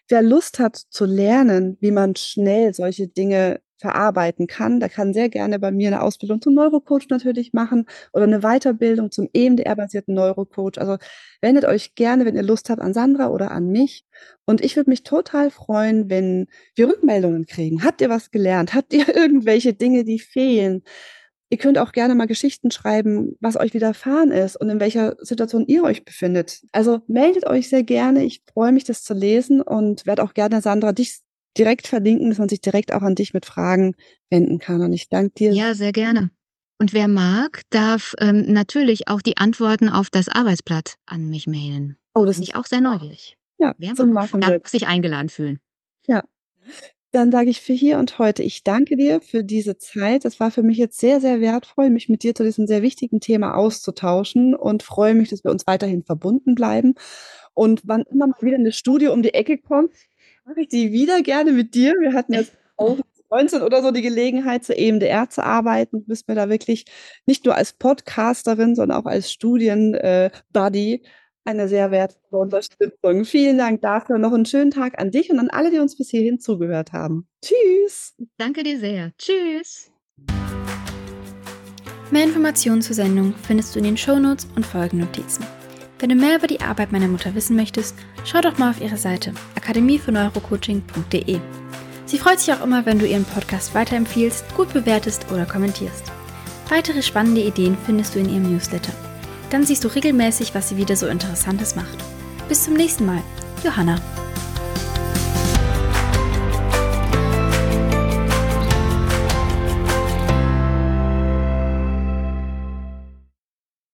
Wer Lust hat zu lernen, wie man schnell solche Dinge verarbeiten kann. Der kann sehr gerne bei mir eine Ausbildung zum Neurocoach natürlich machen oder eine Weiterbildung zum EMDR-basierten Neurocoach. Also wendet euch gerne, wenn ihr Lust habt, an Sandra oder an mich. Und ich würde mich total freuen, wenn wir Rückmeldungen kriegen. Habt ihr was gelernt? Habt ihr irgendwelche Dinge, die fehlen? Ihr könnt auch gerne mal Geschichten schreiben, was euch widerfahren ist und in welcher Situation ihr euch befindet. Also meldet euch sehr gerne. Ich freue mich, das zu lesen und werde auch gerne, Sandra, dich direkt verlinken, dass man sich direkt auch an dich mit Fragen wenden kann. Und ich danke dir. Ja, sehr gerne. Und wer mag, darf ähm, natürlich auch die Antworten auf das Arbeitsblatt an mich mailen. Oh, das ist ich auch sehr neugierig. Ja, wer so machen darf wir. sich eingeladen fühlen. Ja. Dann sage ich für hier und heute, ich danke dir für diese Zeit. Es war für mich jetzt sehr, sehr wertvoll, mich mit dir zu diesem sehr wichtigen Thema auszutauschen und freue mich, dass wir uns weiterhin verbunden bleiben. Und wann immer mal wieder eine Studie um die Ecke kommt, mache ich die wieder gerne mit dir. Wir hatten jetzt auch 19 oder so die Gelegenheit, zur EMDR zu arbeiten. Du bist mir da wirklich nicht nur als Podcasterin, sondern auch als Studienbuddy äh, eine sehr wertvolle Unterstützung. Vielen Dank dafür. Noch einen schönen Tag an dich und an alle, die uns bis hierhin zugehört haben. Tschüss. Danke dir sehr. Tschüss. Mehr Informationen zur Sendung findest du in den Shownotes und Folgennotizen. Wenn du mehr über die Arbeit meiner Mutter wissen möchtest, schau doch mal auf ihre Seite akademiefürs-neurocoaching.de. Sie freut sich auch immer, wenn du ihren Podcast weiterempfiehlst, gut bewertest oder kommentierst. Weitere spannende Ideen findest du in ihrem Newsletter. Dann siehst du regelmäßig, was sie wieder so Interessantes macht. Bis zum nächsten Mal. Johanna.